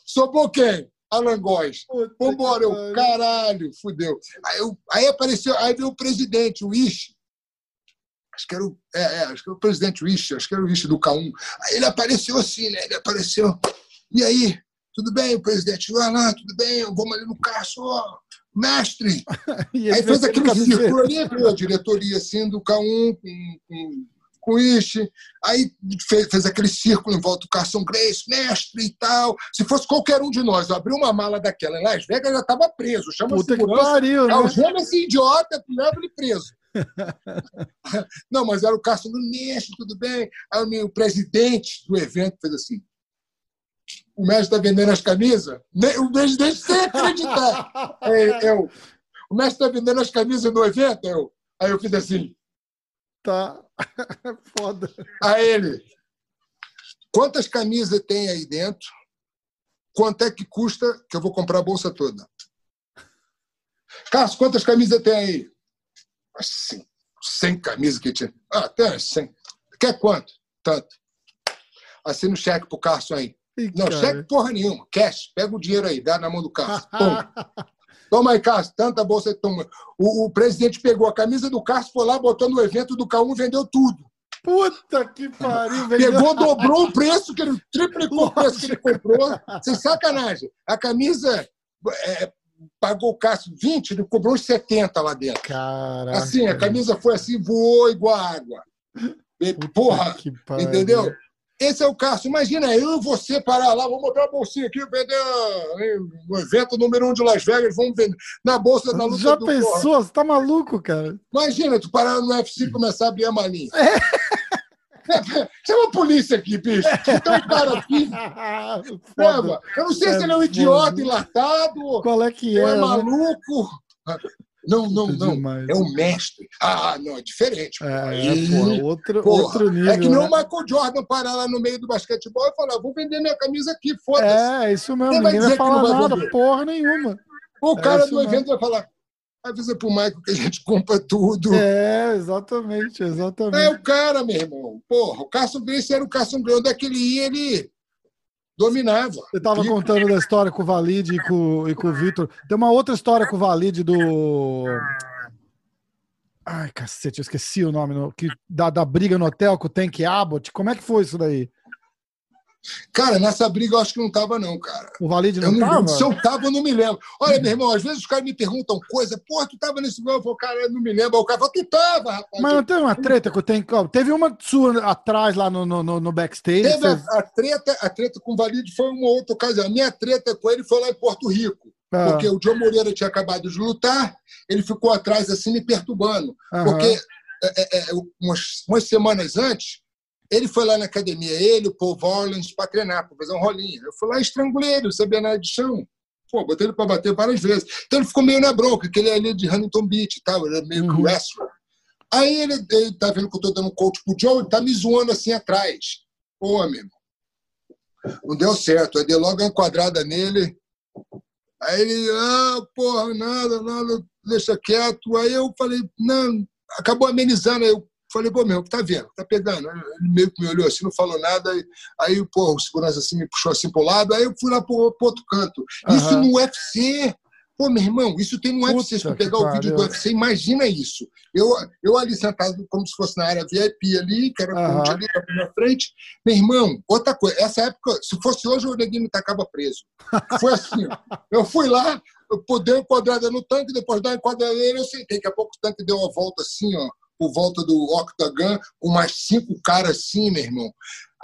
Sobrou quem? Alan Góes. Vambora, eu, caralho, fudeu. Aí, eu, aí apareceu, aí veio o presidente, o Ishi acho que era o, é, é, acho que era o presidente Wish, acho que era o Wish do K1. Aí ele apareceu assim, né? Ele apareceu. E aí, tudo bem, o presidente? Lá, tudo bem, vamos ali no carro, ó, mestre. aí fez aquele círculo ali, a diretoria assim do K1 com, com, com. Aí fez, fez, aquele círculo em volta do Carson Grace, mestre e tal. Se fosse qualquer um de nós abrir uma mala daquela em Las Vegas, já estava preso. Chama Puta segurança. Que pariu, né? Algema esse idiota, leva ele preso. Não, mas era o Cássio no Mestre, tudo bem. Aí o, presidente do evento fez assim. O mestre está vendendo as camisas? O presidente sem acreditar. É, eu, o mestre está vendendo as camisas no evento? Eu, aí eu fiz assim. Tá. Foda. Aí ele. Quantas camisas tem aí dentro? Quanto é que custa que eu vou comprar a bolsa toda? Cássio, quantas camisas tem aí? assim, 100 camisas que tinha. Ah, até 100. Quer quanto? Tanto. Assina o cheque pro Carson aí. Ih, não, cara. cheque porra nenhuma. Cash. Pega o dinheiro aí, dá na mão do. Toma. Toma aí, Carson. Tanta bolsa aí, toma. O, o, presidente pegou a camisa do Carson, foi lá, botou no evento do K1 e vendeu tudo. Puta que pariu, vendeu... Pegou, dobrou o preço, que ele triplicou o preço que ele comprou. Sem sacanagem. A camisa é, pagou o Cássio 20, ele cobrou uns 70 lá dentro. Caraca. Assim, a camisa foi assim, voou igual água. E, porra, entendeu? Esse é o Cássio. Imagina eu e você parar lá, vamos botar uma bolsinha aqui, vender no evento número um de Las Vegas, vamos vender na bolsa da luta Já pensou? Porra. Você tá maluco, cara? Imagina, tu parar no UFC e começar a abrir a malinha. É. Chama a polícia aqui, bicho. Tem um cara aqui. Leva. Eu não sei é se ele é um idiota enlatado. Qual é que é? Ou é né? Não, não, não. É o mestre. Ah, não, é diferente. É, Aí, porra, outro, porra, outro nível. É que nem né? o Michael Jordan parar lá no meio do basquetebol e falar: vou vender minha camisa aqui, foda-se. É, isso mesmo. Ninguém vai, vai falar nada, vender. porra nenhuma. O cara é do evento vai falar: avisa pro Michael que a gente compra tudo. É, exatamente, exatamente. É o cara, meu irmão. Porra, o Carson Grace era o Carson Grace. Onde é que ele ia, ele dominava. Você estava contando da história com o Valide e com, e com o Vitor. Tem uma outra história com o Valide do. Ai, cacete, eu esqueci o nome. No... Que, da, da briga no hotel com o Tank Abbott. Como é que foi isso daí? Cara, nessa briga eu acho que não tava, não, cara. O Valide não, eu não tava? Se eu tava, eu não me lembro. Olha, meu irmão, às vezes os caras me perguntam coisa, pô, tu tava nesse meu, eu falo, cara, eu não me lembro. O cara fala, tu tava, rapaz. Mas não teve uma treta que eu tenho. Teve uma sua atrás lá no, no, no backstage. Teve você... a, a, treta, a treta com o Valide foi uma outra ocasião. A minha treta com ele foi lá em Porto Rico. Ah. Porque o João Moreira tinha acabado de lutar, ele ficou atrás assim me perturbando. Porque é, é, é, umas, umas semanas antes, ele foi lá na academia, ele, o Paul Orleans, para treinar, para fazer um rolinho. Eu fui lá e estrangulei ele, sabia nada de chão. Pô, botei ele para bater várias vezes. Então ele ficou meio na bronca, que ele é ali de Huntington Beach e tal, ele é meio uhum. wrestler. Aí ele, ele tá vendo que eu tô dando coach pro Joe, ele tá me zoando assim atrás. Pô, meu irmão. Não deu certo. Aí dei logo uma quadrada nele. Aí ele, ah, porra, nada, nada, deixa quieto. Aí eu falei, não, acabou amenizando. Aí eu Falei, pô, meu, tá vendo? Tá pegando. Ele meio que me olhou assim, não falou nada. Aí, pô, o segurança assim me puxou assim pro lado. Aí eu fui lá pro, pro outro canto. Uhum. Isso no UFC. Pô, meu irmão, isso tem no Puta UFC. Se tu pegar o vídeo do UFC, imagina isso. Eu, eu ali sentado como se fosse na área VIP ali, que era uhum. ali na frente. Meu irmão, outra coisa. Essa época, se fosse hoje, o Neguinho tacava preso. Foi assim, ó. Eu fui lá, eu dei uma enquadrada no tanque, depois da enquadrada nele, eu sentei. Daqui a pouco o tanque deu uma volta assim, ó por volta do Octagon, com mais cinco caras assim, meu irmão.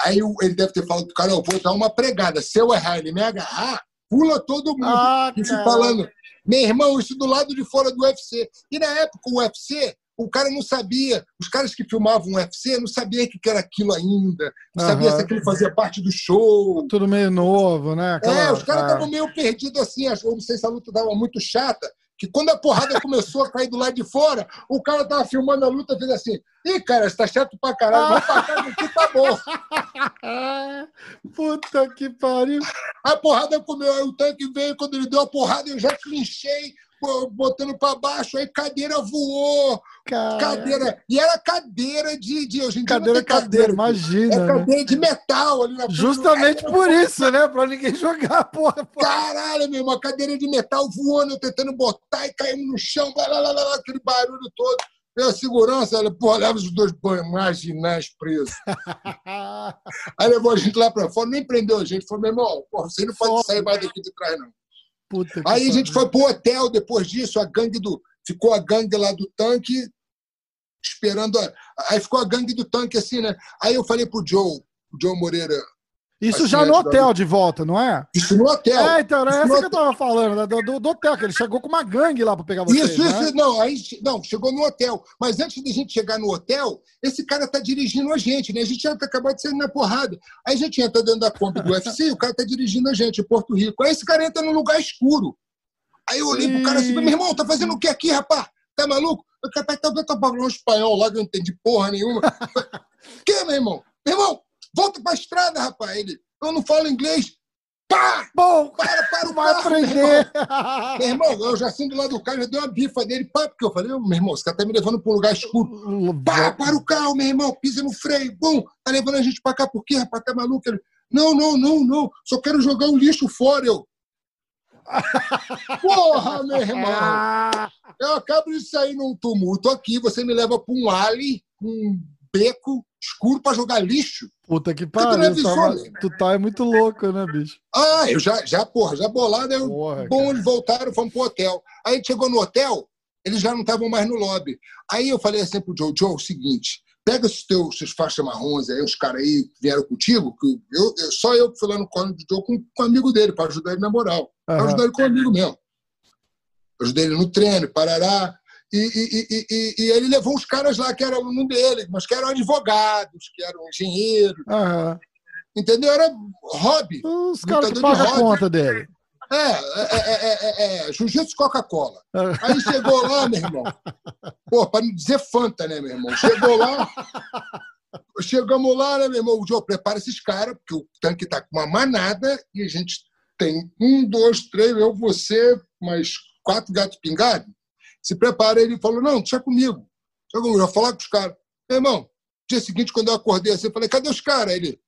Aí ele deve ter falado pro cara, eu vou dar uma pregada. Se eu errar ele me agarrar, pula todo mundo. Ah, isso falando, meu irmão, isso do lado de fora do UFC. E na época o UFC, o cara não sabia, os caras que filmavam o UFC não sabiam o que era aquilo ainda, não uhum. sabia se aquilo fazia parte do show. Tudo meio novo, né? Aquela... É, os caras estavam meio perdidos assim, eu não sei se a luta estava muito chata, que quando a porrada começou a cair do lado de fora, o cara tava filmando a luta fez assim: Ih, cara, você tá chato pra caralho, vamos pra casa aqui, tá bom. Puta que pariu. A porrada comeu, aí o tanque veio, quando ele deu a porrada, eu já clinchei, botando para baixo, aí cadeira voou. Cara. Cadeira. E era cadeira de. de hoje em cadeira, dia cadeira, cadeira, imagina. É né? cadeira de metal ali na Justamente por isso, né? Para ninguém jogar, porra, porra. Caralho, meu irmão, cadeira de metal voando, eu tentando botar e caindo no chão, lá, lá, lá, aquele barulho todo. E a segurança, ela, porra, leva os dois marginais presos. Aí levou a gente lá para fora, nem prendeu a gente. Falou, meu irmão, porra, você não pode sair mais daqui de trás, não. Puta Aí a gente foi pro hotel depois disso, a gangue do. Ficou a gangue lá do tanque esperando. A, aí ficou a gangue do tanque assim, né? Aí eu falei pro Joe, o Joe Moreira, isso já no hotel de volta, não é? Isso no hotel. É, então, era essa que eu tava falando, né? do, do, hotel, que ele chegou com uma gangue lá para pegar vocês, Isso, né? isso, não, aí, não, chegou no hotel. Mas antes de a gente chegar no hotel, esse cara tá dirigindo a gente, né? A gente já tá acabado de sair na porrada. Aí a gente entra dentro da Kombi do UFC e o cara tá dirigindo a gente, em Porto Rico. Aí esse cara entra num lugar escuro. Aí eu olhei pro cara assim, meu irmão, tá fazendo o que aqui, rapaz? Tá maluco? Tá, tá, tá falando espanhol lá que eu não entendi porra nenhuma. que, meu irmão? Meu irmão, volta pra estrada, rapaz. Ele, eu não falo inglês. Pá! Bom, para, para o vai carro, aprender. Meu irmão. meu irmão, eu já assim do lado do carro, já dei uma bifa dele, pá, porque eu falei, meu irmão, esse cara tá me levando para um lugar escuro. Pá, para o carro, meu irmão, pisa no freio, bum, tá levando a gente para cá por quê, rapaz? Tá maluco? Ele, não, não, não, não, só quero jogar o lixo fora, eu. Porra, meu irmão! Eu acabo de sair num tumulto aqui, você me leva para um ali, um beco escuro para jogar lixo. Puta que pariu. Tu, tava, tu tá é muito louco, né, bicho? Ah, eu já, já porra, já bolado. Eu, porra, bom, eles voltaram, fomos pro hotel. Aí a gente chegou no hotel, eles já não estavam mais no lobby. Aí eu falei assim pro Joe, Joe, é o seguinte, pega os teus, seus faixas marrons aí, os caras aí que vieram contigo, que eu, eu, só eu que fui lá no colo do Joe com, com um amigo dele, para ajudar ele na moral. Uhum. Para ajudar ele com um amigo mesmo. Eu ajudei ele no treino, parará. E, e, e, e, ele levou uns caras lá que eram aluno dele, mas que eram advogados, que eram engenheiros. Uhum. Entendeu? Era hobby. Os caras que pagam a conta dele. É, é, é, é, é jiu-jitsu Coca-Cola. Aí chegou lá, meu irmão. Pô, para não dizer Fanta, né, meu irmão? Chegou lá. Chegamos lá, né, meu irmão? O Joe, prepara esses caras, porque o tanque tá com uma manada e a gente tem um, dois, três, eu, você, mais quatro gatos pingados se prepara. Ele falou: não, deixa comigo. Deixa comigo. Eu vou falar com os caras. Meu irmão, dia seguinte, quando eu acordei assim, eu falei: cadê os caras? Ele.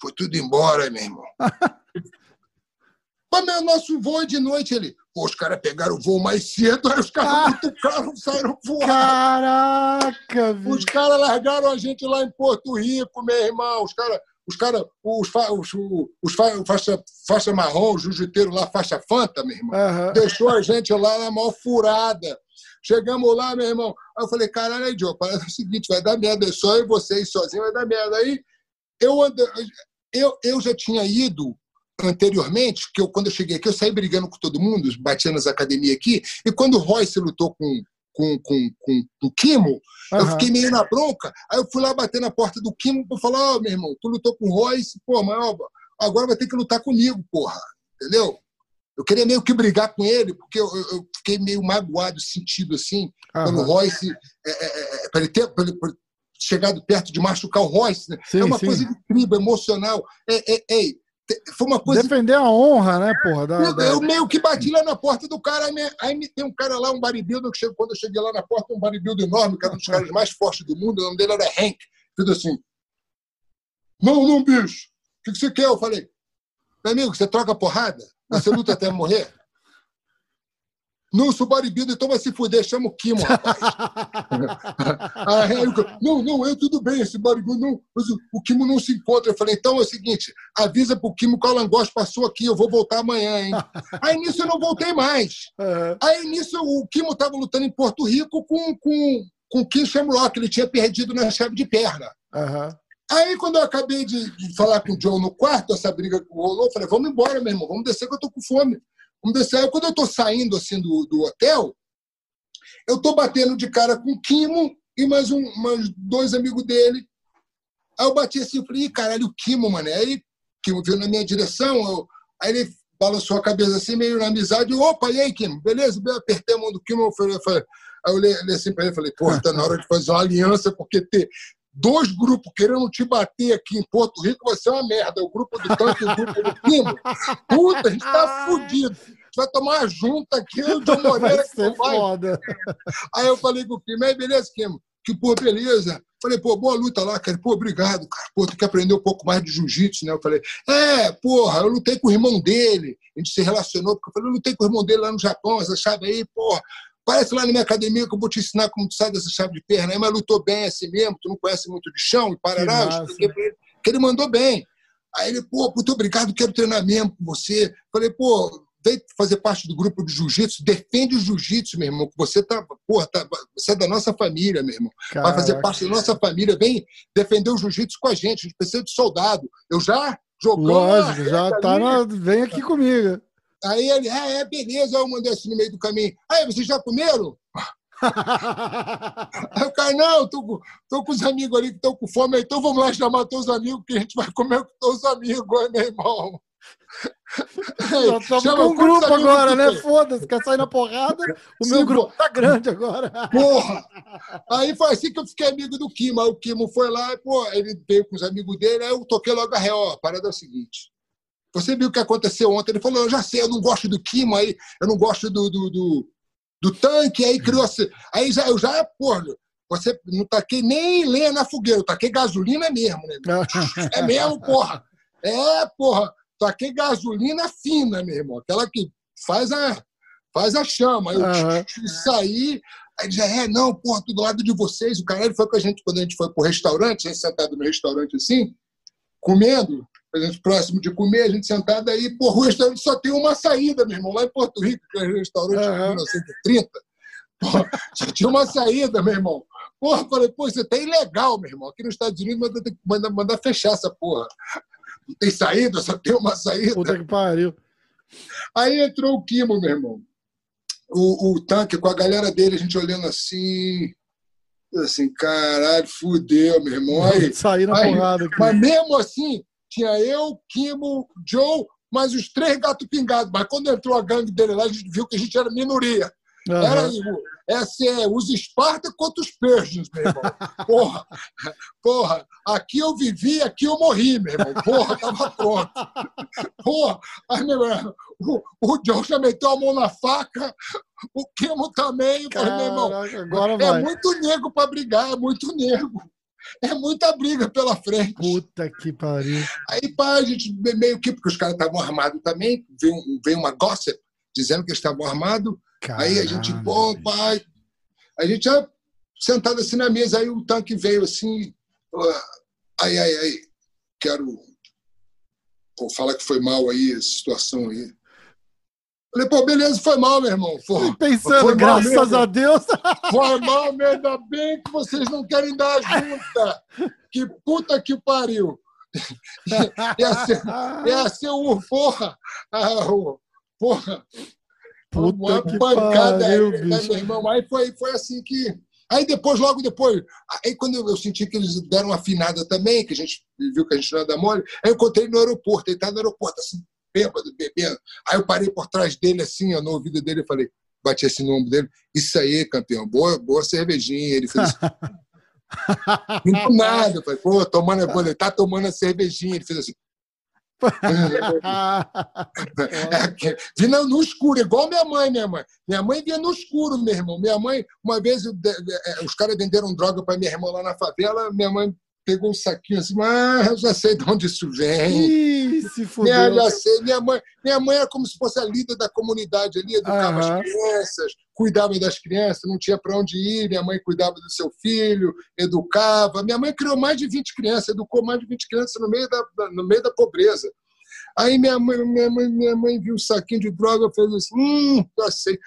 Foi tudo embora, meu irmão. Mas meu nosso voo é de noite, ele. Pô, os caras pegaram o voo mais cedo, aí os caras ah, muito carro saíram voando. Caraca, velho. Os caras largaram a gente lá em Porto Rico, meu irmão. Os caras os caras, os, os, os, faixa, faixa marrom, o jiu-jiteiro lá, faixa fanta, meu irmão, uhum. deixou a gente lá na maior furada. Chegamos lá, meu irmão. Aí eu falei, caralho, aí, Joe, parece o seguinte, vai dar merda, só eu e vocês sozinho vai dar merda. Aí eu, eu, eu já tinha ido anteriormente, que eu, quando eu cheguei aqui, eu saí brigando com todo mundo, batia nas academias aqui, e quando o Royce lutou com, com, com, com, o Kimo, uhum. eu fiquei meio na bronca. Aí eu fui lá bater na porta do Kimo para falar: Ó, oh, meu irmão, tu lutou com o Royce, pô, mas agora vai ter que lutar comigo, porra. Entendeu? Eu queria meio que brigar com ele, porque eu, eu fiquei meio magoado, sentido assim, uhum. quando o Royce. É, é, é, é para ele ter. Pra ele, pra chegado perto de machucar o Royce, né? sim, é uma sim. coisa incrível, emocional. É, é, é, foi uma coisa. Defender a honra, né, porra? Da, eu, eu, meio que bati lá na porta do cara, aí, tem um cara lá, um bodybuilder, que chegou, quando eu cheguei lá na porta, um bodybuilder enorme, que era um dos caras mais fortes do mundo, o nome dele era Hank. Fez assim: Não, não, bicho. O que você quer? Eu falei: Meu amigo, você troca porrada? Você luta até morrer? Não sou bodybuilder, então vai se fuder, chama o Kimo, rapaz. ah, eu, não, não, eu tudo bem, esse bodybuilder, não, mas o, o Kimo não se encontra. Eu falei, então é o seguinte, avisa pro Kimo que o Alan Goss passou aqui, eu vou voltar amanhã, hein? Aí nisso eu não voltei mais. Uhum. Aí nisso o Kimo tava lutando em Porto Rico com, com, com o Kim Shamrock, ele tinha perdido na chave de perna. Uhum. Aí, quando eu acabei de, de, falar com o John no quarto, essa briga rolou, eu falei, vamos embora, meu irmão, vamos descer que eu tô com fome. Vamos descer. Aí, quando eu tô saindo, assim, do, do hotel, eu tô batendo de cara com o Kimo e mais um, mais dois amigos dele. Aí eu bati assim, eu falei, caralho, o Kimo, mano. Aí o Kimo veio na minha direção, eu, aí ele balançou a cabeça assim, meio na amizade. Opa, e aí, Kimo? Beleza? Eu apertei a mão do Kimo, eu falei, eu falei aí eu olhei, assim para ele e falei, porra, tá na hora de fazer uma aliança, porque ter dois grupos querendo te bater aqui em Porto Rico vai ser uma merda. O grupo do tanque e o grupo do Kimo. Puta, a gente tá fudido vai tomar uma junta aqui, o John Moreira vai ser vai. foda. Aí eu falei com o Kimo, aí beleza, Kimo? Que, pô, beleza. Falei, pô, boa luta lá, cara. Pô, obrigado, cara. Pô, tem que aprender um pouco mais de jiu-jitsu, né? Eu falei, é, porra, eu lutei com o irmão dele. A gente se relacionou, porque eu falei, eu lutei com o irmão dele lá no Japão, essa chave aí, porra. Parece lá na minha academia que eu vou te ensinar como tu sai dessa chave de perna aí, mas lutou bem assim mesmo, tu não conhece muito de chão e parará. Eu expliquei pra ele que ele mandou bem. Aí ele, pô, muito obrigado, quero treinar mesmo com você. Falei, pô, vem fazer parte do grupo de jiu-jitsu, defende o jiu-jitsu, meu irmão, que você tá, porra, tá, você é da nossa família, meu irmão. Caraca. Vai fazer parte da nossa família, vem defender o jiu-jitsu com a gente, a gente precisa de soldado. Eu já jogou. Lógico, já tá na... vem aqui comigo. Aí ele, é, é, beleza, eu mandei assim no meio do caminho. Aí, vocês já comeram? Aí o cara, não, tô, tô com os amigos ali que estão com fome, então vamos lá chamar todos os amigos, que a gente vai comer com todos os amigos, meu irmão. Nós estamos com um grupo agora, né? Foda-se, quer sair na porrada? O Sim, meu grupo tá grande agora. Porra! Aí foi assim que eu fiquei amigo do Kimo. Aí o Kimo foi lá, e, pô, ele veio com os amigos dele, aí eu toquei logo a real. A parada é o seguinte. Você viu o que aconteceu ontem? Ele falou: Eu já sei, eu não gosto do Kimo, aí eu não gosto do, do, do, do tanque, aí criou assim. Aí já, eu já, porra, você não taquei nem lenha na fogueira, eu taquei gasolina mesmo, né? É mesmo, porra. É, porra. Taquei gasolina fina, meu irmão, aquela que faz a, faz a chama. Eu uhum. saí, aí já é, não, porra, tudo do lado de vocês. O cara foi com a gente quando a gente foi pro restaurante, a gente sentado no restaurante assim, comendo, a gente próximo de comer, a gente sentado aí, porra, o restaurante só tem uma saída, meu irmão, lá em Porto Rico, que é o restaurante uhum. de 1930. Porra, só tinha uma saída, meu irmão. Porra, falei, pô, isso tá ilegal, meu irmão. Aqui nos Estados Unidos manda, manda, manda fechar essa porra não tem saída, só tem uma saída. Puta que pariu. Aí entrou o Kimo, meu irmão. O, o tanque com a galera dele, a gente olhando assim. Assim, caralho, fudeu, meu irmão. Aí, Saí na aí, porrada. Aqui. Mas mesmo assim, tinha eu, Kimo, Joe, mais os três gatos pingados. Mas quando entrou a gangue dele lá, a gente viu que a gente era minoria. Uhum. Era essa é os Esparta contra os Persians, meu irmão. Porra, porra, aqui eu vivi, aqui eu morri, meu irmão. Porra, tava pronto. Porra, aí, meu irmão, o, o John já meteu a mão na faca, o Kimo também. Caraca, meu irmão, agora é vai. muito nego para brigar, é muito nego. É muita briga pela frente. Puta que pariu. Aí, pá, a gente meio que, porque os caras estavam armados também, veio, veio uma gossip dizendo que estavam armados Caramba. Aí a gente, pô, pai. A gente já sentado assim na mesa, aí o tanque veio assim. Aí, aí, aí, quero pô, falar que foi mal aí, essa situação aí. Falei, pô, beleza, foi mal, meu irmão. Foi, Pensando, foi graças a Deus. Foi mal, meu, ainda bem que vocês não querem dar junta. Que puta que pariu. ia, ser, ia ser o porra. Ah, porra. Puta uma pancada pariu, aí, né, meu irmão. Aí foi, foi assim que. Aí depois, logo depois, aí quando eu senti que eles deram uma afinada também, que a gente viu que a gente não era mole, aí eu encontrei no aeroporto, ele estava no aeroporto, assim, bêbado, bebendo. Aí eu parei por trás dele, assim, ó, no ouvido dele, e falei, bati assim no ombro dele, isso aí, campeão, boa, boa cervejinha. Ele fez assim. Não nada, eu falei, pô, tomando, ele tá tomando a cervejinha. Ele fez assim. É, vinha no escuro, igual minha mãe, minha mãe. Minha mãe vinha no escuro, meu irmão. Minha mãe, uma vez, é, os caras venderam droga para minha irmã lá na favela, minha mãe pegou um saquinho assim, mas eu já sei de onde isso vem. Ih, se fudeu. Minha, já sei. Minha mãe, minha mãe era como se fosse a líder da comunidade ali, educava as crianças, cuidava das crianças, não tinha para onde ir, minha mãe cuidava do seu filho, educava. Minha mãe criou mais de 20 crianças, educou mais de 20 crianças no meio da, no meio da pobreza. Aí minha mãe, minha mãe, minha mãe viu um saquinho de droga, fez assim, hum, já sei.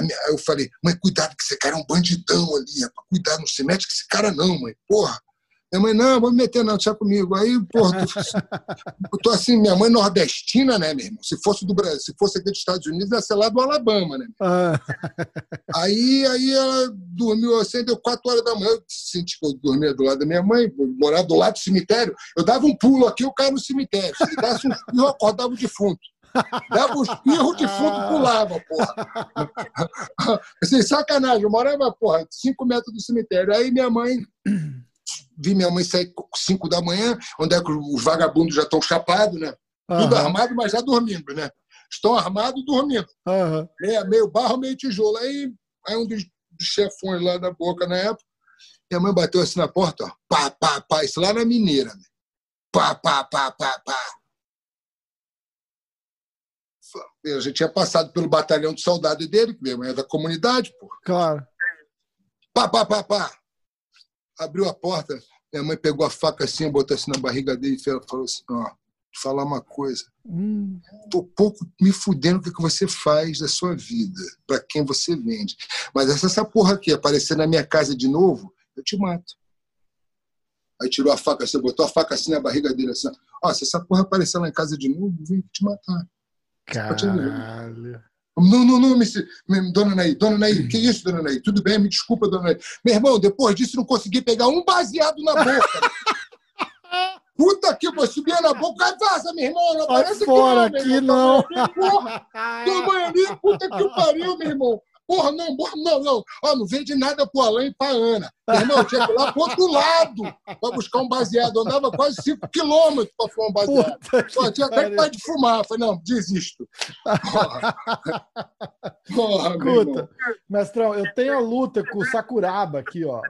Minha, eu falei, mãe, cuidado que esse cara é um bandidão ali, é cuidar, não se mete com esse cara não, mãe. Porra, Minha mãe, não, vou me meter não, deixa comigo. Aí, porra, eu tô assim, minha mãe nordestina, né, meu irmão? Se fosse do Brasil, se fosse aqui dos Estados Unidos, ia ser lá do Alabama, né? Ah. Aí, aí ela dormiu assim, deu quatro horas da manhã, eu senti que eu dormia do lado da minha mãe, morava do lado do cemitério, eu dava um pulo aqui, eu caio no cemitério. Se desse um espirro, eu acordava o defunto. Dava um espirro, o defunto pulava, porra. Assim, sacanagem, eu morava, porra, cinco metros do cemitério. Aí minha mãe vi minha mãe sair 5 da manhã, onde é que os vagabundos já estão chapados, né? Uhum. Tudo armado, mas já dormindo, né? Estão armados dormindo. Uhum. É, meio barro, meio tijolo. Aí, aí um dos, chefões lá da boca na época, minha mãe bateu assim na porta, ó, pá, pá, pá, isso lá na mineira, né? Pá, pá, pá, pá, pá. Eu já tinha passado pelo batalhão de soldado dele, que minha mãe é da comunidade, pô. Claro. Pá, pá, pá, pá abriu a porta, minha mãe pegou a faca assim, botou assim na barriga dele e falou assim: ó, te falar uma coisa. Hum. Tô pouco me fudendo o que, que você faz da sua vida, para quem você vende. Mas essa, essa porra aqui aparecer na minha casa de novo, eu te mato. Aí tirou a faca assim, botou a faca assim na barriga dele assim: ó, se essa porra aparecer lá em casa de novo, vem te matar. Caralho. Não, não, não, me, dona Naí, dona Naí, que isso, dona Naí? Tudo bem, me desculpa, dona Naí. Meu irmão, depois disso não consegui pegar um baseado na boca. Puta que eu subia na boca, vaza, meu irmão. Não Vai fora que aqui, não. Porra, toma ali, puta que pariu, meu irmão. Porra, não, porra, não, não. Ó, não vende nada pro Alain e pra Ana. Meu irmão, tinha que ir lá pro outro lado pra buscar um baseado. Eu andava quase 5 quilômetros pra fumar um baseado. Pô, tinha até que parar de fumar. falei, não, desisto. Porra. porra Escuta, mestrão, eu tenho a luta com o Sakuraba aqui, ó.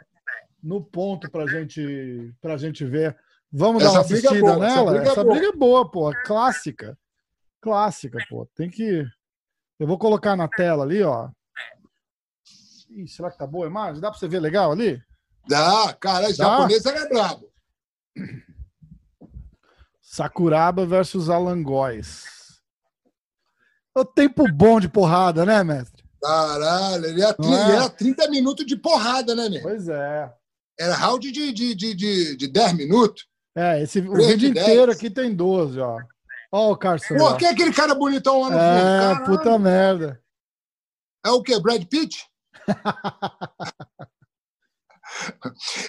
No ponto pra gente, pra gente ver. Vamos essa dar uma é assistida boa, nela? Essa, briga, é essa é briga é boa, pô. Clássica. Clássica, pô. Tem que. Eu vou colocar na tela ali, ó. Ih, será que tá boa a imagem? Dá para você ver legal ali? Dá, cara, japonês é brabo. Sakuraba versus Alangóis. O tempo bom de porrada, né, mestre? Caralho, ele era, é? era 30 minutos de porrada, né, meu? Pois é. Era round de, de, de, de, de 10 minutos. É, esse, o vídeo inteiro aqui tem 12, ó. Ó o Carson. Pô, quem é aquele cara bonitão lá no é, fundo? É, puta merda. É o quê? Brad Pitt?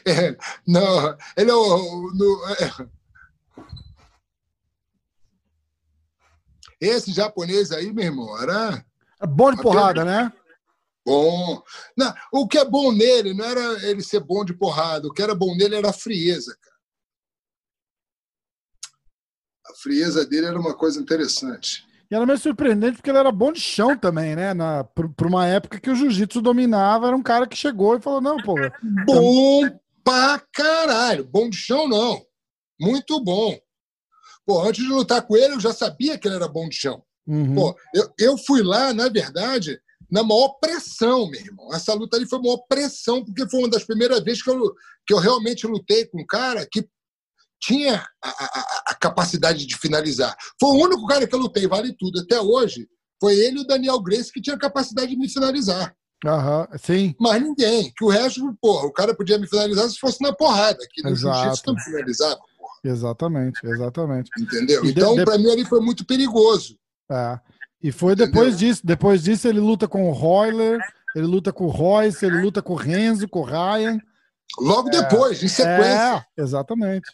É, não, ele é o. No, é. Esse japonês aí, meu irmão, era. É bom de porrada, né? Bom. Não, o que é bom nele não era ele ser bom de porrada, o que era bom nele era a frieza, cara. A frieza dele era uma coisa interessante. E era meio surpreendente porque ele era bom de chão também, né? Na, por, uma época que o jiu-jitsu dominava, era um cara que chegou e falou: não, pô. Bom pra caralho. Bom de chão, não. Muito bom. Pô, antes de lutar com ele, eu já sabia que ele era bom de chão. Uhum. Pô, eu, eu fui lá, na verdade, na maior pressão, meu irmão. Essa luta ali foi a maior pressão, porque foi uma das primeiras vezes que eu, que eu realmente lutei com um cara que tinha a, a, a, capacidade de finalizar. Foi o único cara que eu lutei, vale tudo. Até hoje, foi ele e o Daniel Grace que tinha capacidade de me finalizar. Aham, sim. Mas ninguém. Que o resto, porra, o cara podia me finalizar se fosse na porrada. Que no jiu-jitsu não finalizava, porra. Exatamente, exatamente. Entendeu? E então, de... para mim, ali foi muito perigoso. É. E foi depois Entendeu? disso. Depois disso, ele luta com o Royler, ele luta com o Royce, ele luta com o Renzo, com o Ryan. Logo é, depois, em sequência. É, exatamente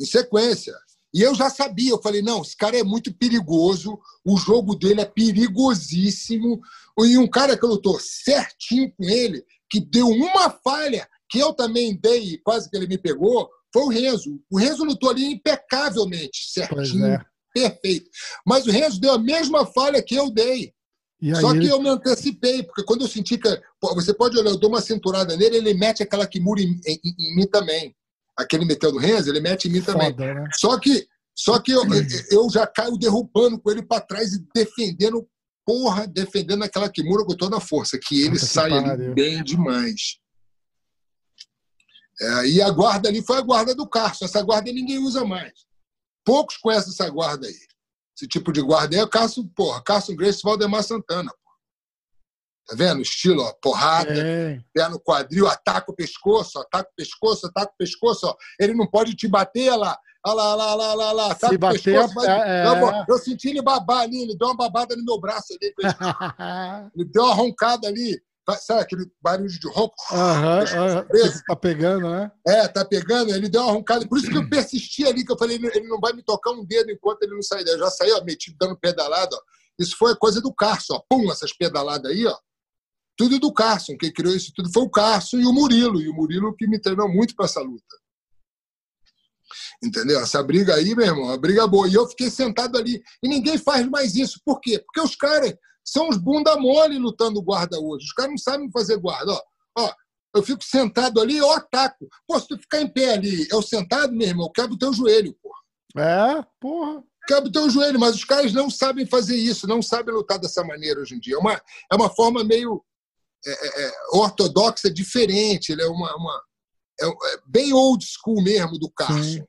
em sequência. E eu já sabia, eu falei, não, esse cara é muito perigoso, o jogo dele é perigosíssimo. E um cara que eu lutou certinho com ele, que deu uma falha, que eu também dei, quase que ele me pegou, foi o Renzo. O Renzo lutou ali impecavelmente, certinho, é. perfeito. Mas o Renzo deu a mesma falha que eu dei. Só que eu me antecipei, porque quando eu senti que. Você pode olhar, eu dou uma cinturada nele, ele mete aquela Kimura em, em, em mim também aquele meteu do Renzo, ele mete em mim também. Foda, né? Só que, só que eu, eu já caio derrubando com ele para trás e defendendo, porra, defendendo aquela Kimura com toda a força, que ele Puta sai que ali bem demais. É, e a guarda ali foi a guarda do Carson. Essa guarda ninguém usa mais. Poucos conhecem essa guarda aí. Esse tipo de guarda aí é o Carson, porra, Carson Grace Valdemar Santana. Tá vendo? Estilo, ó, porrada, é. pé no quadril, ataca o pescoço, ataca o pescoço, ataca o pescoço, ó. Ele não pode te bater lá. Olha lá, lá, lá, lá, lá. Se bater, pescoço, mas... é... eu, eu, senti ele babar ali, ele deu uma babada no meu braço ali. ele deu uma roncada ali. Sabe aquele barulho de ronco? Aham, uhum, tá pegando, né? É, tá pegando. Ele deu uma roncada. Por isso que eu persisti ali, que eu falei, ele não vai me tocar um dedo enquanto ele não sair. Eu já saí, ó, metido, dando pedalada, ó. Isso foi coisa do Carson, ó. Pum, essas pedaladas aí, ó. Tudo do Carson. Quem criou isso tudo foi o Carson e o Murilo. E o Murilo que me treinou muito para essa luta. Entendeu? Essa briga aí, meu irmão, a briga boa. E eu fiquei sentado ali. E ninguém faz mais isso. Por quê? Porque os caras são os bunda mole lutando guarda hoje. Os caras não sabem fazer guarda. Ó, ó, eu fico sentado ali, eu ataco. Pô, se tu ficar em pé ali, eu sentado, meu irmão, eu quebro o teu joelho, porra. É, porra. Quebra o teu joelho, mas os caras não sabem fazer isso, não sabem lutar dessa maneira hoje em dia. É uma, é uma forma meio é, é, é ortodoxa, diferente. Ele é uma, uma é, é, bem old school mesmo do Carson.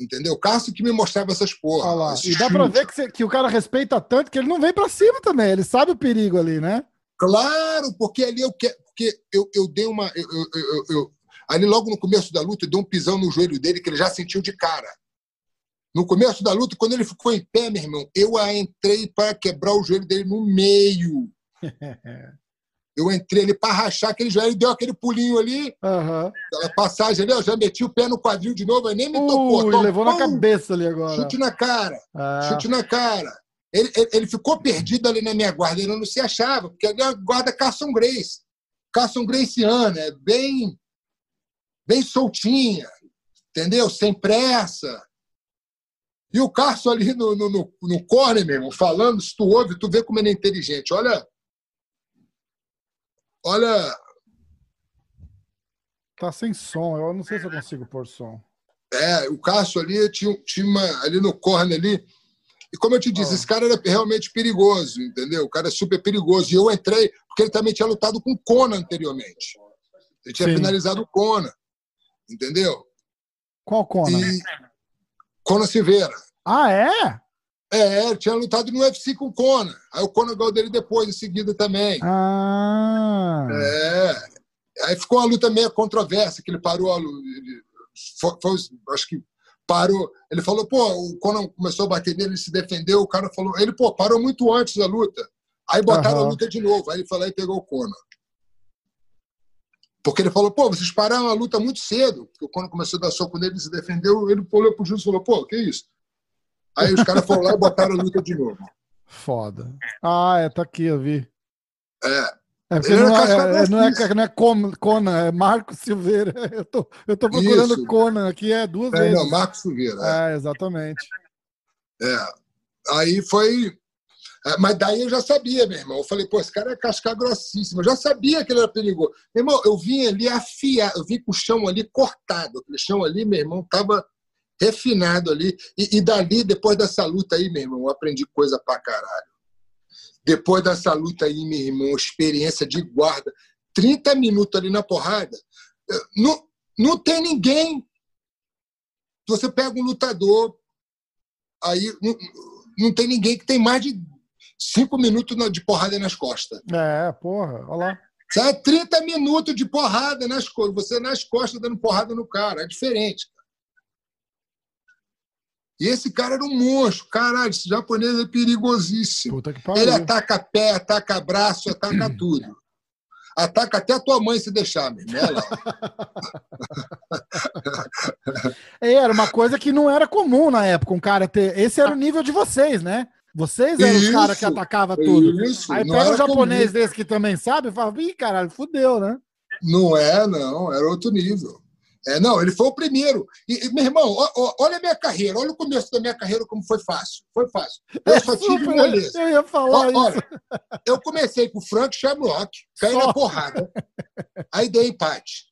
Entendeu? O Cássio que me mostrava essas porras. e dá pra ver que, você, que, o cara respeita tanto que ele não vem pra cima também. Ele sabe o perigo ali, né? Claro, porque ali eu quero. Porque eu, eu dei uma. Eu, eu, eu, ali logo no começo da luta, eu dei um pisão no joelho dele que ele já sentiu de cara. No começo da luta, quando ele ficou em pé, meu irmão, eu entrei para quebrar o joelho dele no meio. Eu entrei ali para rachar aquele joelho, ele deu aquele pulinho ali, uhum. aquela passagem ali, eu já meti o pé no quadril de novo, aí nem me tocou. Tom, levou pum, na cabeça ali agora. Chute na cara, ah. chute na cara. Ele, ele, ele, ficou perdido ali na minha guarda, ele não se achava, porque ali a guarda Carson Grace. Carson Graceana, é bem, bem soltinha, entendeu? Sem pressa. E o Carson ali no, no, no, no corner mesmo, falando, se tu ouve, tu vê como ele é inteligente. Olha, Olha. Tá sem som, eu não sei se eu consigo pôr som. É, o Cássio ali tinha, tinha uma, ali no corner ali. E como eu te disse, oh. esse cara era realmente perigoso, entendeu? O cara é super perigoso. E eu entrei, porque ele também tinha lutado com o Conan anteriormente. Ele tinha Sim. finalizado o Conan, entendeu? Qual Conan? E... Conan Silveira. Ah, é? É, ele tinha lutado no UFC com o Conan. Aí o Conan ganhou dele depois, em seguida também. Ah. É. Aí ficou uma luta meio controversa, que ele parou. Ele foi, foi, acho que parou. Ele falou, pô, o Conan começou a bater nele, ele se defendeu. O cara falou, ele, pô, parou muito antes da luta. Aí botaram uhum. a luta de novo. Aí ele falou e pegou o Conan. Porque ele falou, pô, vocês pararam a luta muito cedo. Porque o Conan começou a dar soco nele, ele se defendeu. Ele olhou pro juiz e falou, pô, que isso? Aí os caras foram lá e botaram a luta de novo. Foda. Ah, é, tá aqui, eu vi. É. É porque não é, é, não, é, não é Conan, é Marco Silveira. Eu tô, eu tô procurando Isso. Conan aqui, é duas é, vezes. Não, Marco Silveira. É. é, exatamente. É. Aí foi. É, mas daí eu já sabia, meu irmão. Eu falei, pô, esse cara é casca grossíssima. Eu já sabia que ele era perigoso. Meu irmão, eu vim ali afiar, eu vim com o chão ali cortado. Aquele chão ali, meu irmão, tava refinado ali. E, e dali, depois dessa luta aí, meu irmão, eu aprendi coisa pra caralho. Depois dessa luta aí, meu irmão, experiência de guarda, 30 minutos ali na porrada, eh, não, não tem ninguém. Você pega um lutador, aí não, não tem ninguém que tem mais de cinco minutos de porrada nas costas. É, porra, olha lá. Sabe, 30 minutos de porrada nas costas. Você nas costas dando porrada no cara. É diferente. E esse cara era um monstro. Caralho, esse japonês é perigosíssimo. Ele ataca pé, ataca braço, ataca tudo. Ataca até a tua mãe se deixar, mesmo. é, era uma coisa que não era comum na época, um cara ter. Esse era o nível de vocês, né? Vocês eram isso, os caras que atacavam tudo. Isso, Aí pega um japonês comum. desse que também sabe e fala, ih, caralho, fudeu, né? Não é, não, era outro nível. É, não, ele foi o primeiro. E, meu irmão, ó, ó, olha a minha carreira, olha o começo da minha carreira como foi fácil. Foi fácil. Eu só tive moleza. Eu ia falar ó, isso. Olha, eu comecei com o Frank Shamrock, caí só. na porrada. Aí dei empate.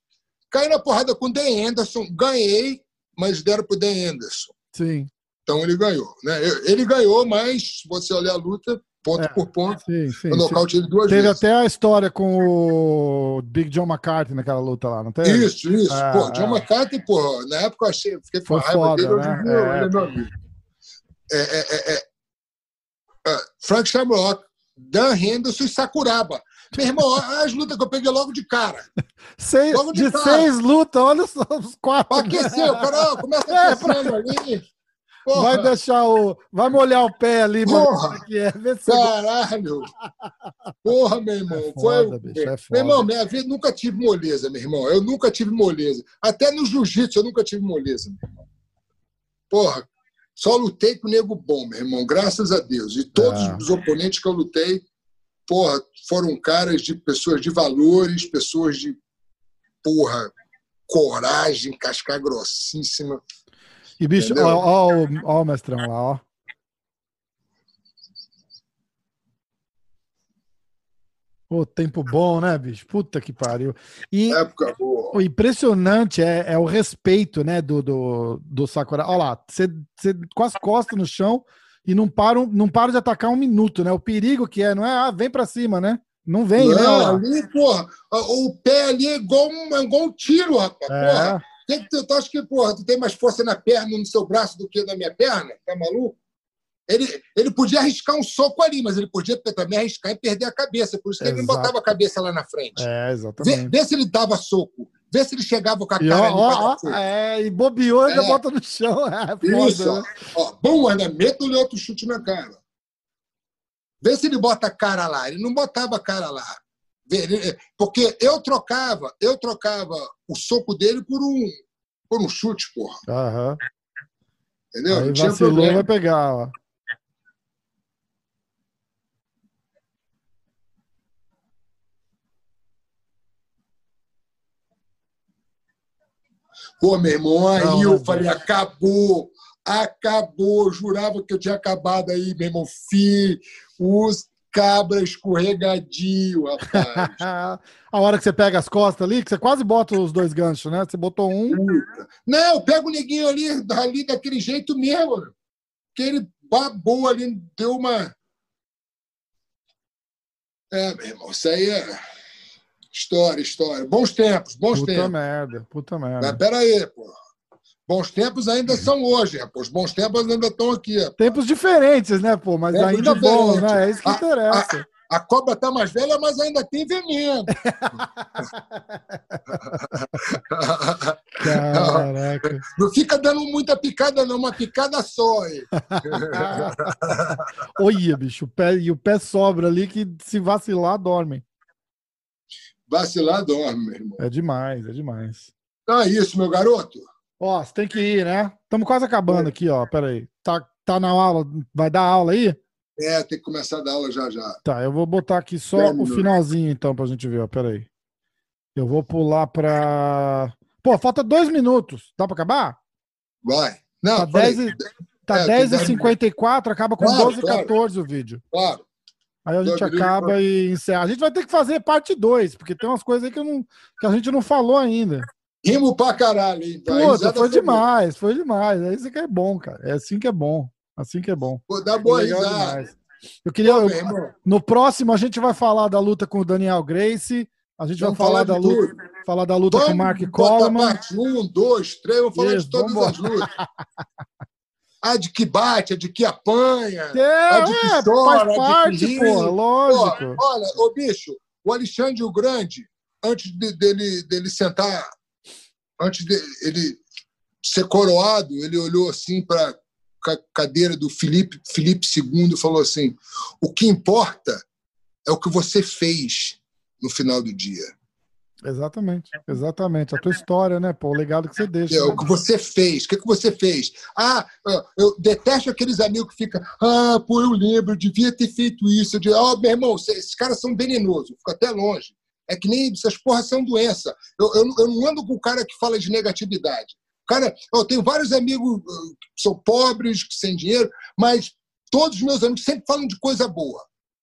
Caí na porrada com o Dan Anderson, ganhei, mas deram pro Dan Anderson. Sim. Então ele ganhou. Né? Ele ganhou, mas se você olhar a luta, ponto é, por ponto. Sim, sim, nocaute ele duas teve vezes. Teve até a história com o Big John McCarthy naquela luta lá, não teve? Isso, isso. É, pô, John é. McCarthy, pô, na época eu achei, fiquei com raiva foda, dele, né? hoje é, ele é meu amigo. É, é, é, é, Frank Shamrock, Dan Henderson e Sakuraba. Meu irmão, as lutas que eu peguei logo de cara. Seis, logo de, de cara. seis lutas, olha só os quatro. Aquecer, o cara ó, começa é, aquecendo pra... ali. Porra. Vai deixar o. Vai molhar o pé ali, Porra! Que é. Caralho! Porra, meu irmão. É foda, foi... bicho, é meu irmão, minha vida nunca tive moleza, meu irmão. Eu nunca tive moleza. Até no jiu-jitsu eu nunca tive moleza, meu irmão. Porra, só lutei com o nego bom, meu irmão, graças a Deus. E todos ah. os oponentes que eu lutei, porra, foram caras de pessoas de valores, pessoas de, porra, coragem, casca grossíssima. E, bicho, ó, ó, ó, o mestrão lá, ó. Pô, tempo bom, né, bicho? Puta que pariu. E Época boa. o impressionante é, é o respeito, né, do, do, do Sakura. Olha lá, você com as costas no chão e não para, não para de atacar um minuto, né? O perigo que é, não é, ah, vem pra cima, né? Não vem, não, né? Ali, porra, o pé ali é igual um, é igual um tiro, rapaz. É. Porra. Tem que, tu acha que, porra, tu tem mais força na perna, no seu braço do que na minha perna? Tá maluco? Ele, ele podia arriscar um soco ali, mas ele podia também arriscar e perder a cabeça. Por isso que Exato. ele não botava a cabeça lá na frente. É, exatamente. Vê, vê se ele dava soco. Vê se ele chegava com a cara e, ó, ó, é, e bobeou e é. já bota no chão. É, isso, foda, né? ó, bom, ainda meta-lhe outro chute na cara. Vê se ele bota a cara lá. Ele não botava a cara lá. Porque eu trocava, eu trocava o soco dele por um, por um chute, porra. Aham. Entendeu? Aí vacilou, vai pegar, ó. Pô, meu irmão, aí não, eu falei, acabou, acabou. jurava que eu tinha acabado aí, meu irmão. Fi, os cabra escorregadio, rapaz. a hora que você pega as costas ali, que você quase bota os dois ganchos, né? Você botou um. Não, eu pego o neguinho ali, ali daquele jeito mesmo. Que ele babou ali, deu uma. É, meu irmão, isso aí é. História, história. Bons tempos, bons puta tempos. Puta merda, puta merda. Mas peraí, pô. Bons tempos ainda são hoje, pô. Os bons tempos ainda estão aqui. Pô. Tempos diferentes, né, pô? Mas tempos ainda bons, né? É isso que a, interessa. A, a, cobra tá mais velha, mas ainda tem veneno. Caraca. Não fica dando muita picada, não. Uma picada só. Olha, bicho. O pé, e o pé sobra ali que se vacilar, dorme. Vacilar, dorme, meu irmão. É demais, é demais. Então é isso, meu garoto. Ó, você tem que ir, né? Estamos quase acabando aqui, ó. Pera aí. Tá, tá na aula? Vai dar aula aí? É, tem que começar a dar aula já já. Tá, eu vou botar aqui só o finalzinho, então, pra gente ver, ó. Pera aí. Eu vou pular pra. Pô, falta dois minutos. Dá pra acabar? Vai. Não, tá 10 e, tá é, 10 e 54, acaba com claro, 12 e 14 claro. o vídeo. Claro. Aí a gente acaba e encerra. A gente vai ter que fazer parte 2, porque tem umas coisas aí que, não, que a gente não falou ainda. Rimo pra caralho, hein? Puta, foi demais, foi demais. É isso que é bom, cara. É assim que é bom. Assim que é bom. Pô, dá boa risada. Eu queria. Pô, eu, no próximo, a gente vai falar da luta com o Daniel Grace. A gente vamos vai falar, falar da luta, falar da luta vamos com o Mark Coleman. Parte um, dois, três, vamos falar Isso, de todas as lutas. a de que bate, a de que apanha, é, a de que é, chora, faz parte, a de que ri. Lógico. olha, ô bicho, o Alexandre o Grande, antes de, dele, dele sentar antes de ele ser coroado, ele olhou assim para a cadeira do Felipe, Felipe II e falou assim: o que importa é o que você fez no final do dia. Exatamente, exatamente. A tua história, né? Pô, o legado que você deixa. É, né? o que você fez. O que, que você fez? Ah, eu detesto aqueles amigos que ficam. Ah, pô, eu lembro, eu devia ter feito isso. Eu digo, oh, meu irmão, esses caras são venenosos, fica até longe. É que nem essas porras são doença. Eu, eu, eu não ando com o cara que fala de negatividade. Cara, eu tenho vários amigos uh, que são pobres, que sem dinheiro, mas todos os meus amigos sempre falam de coisa boa.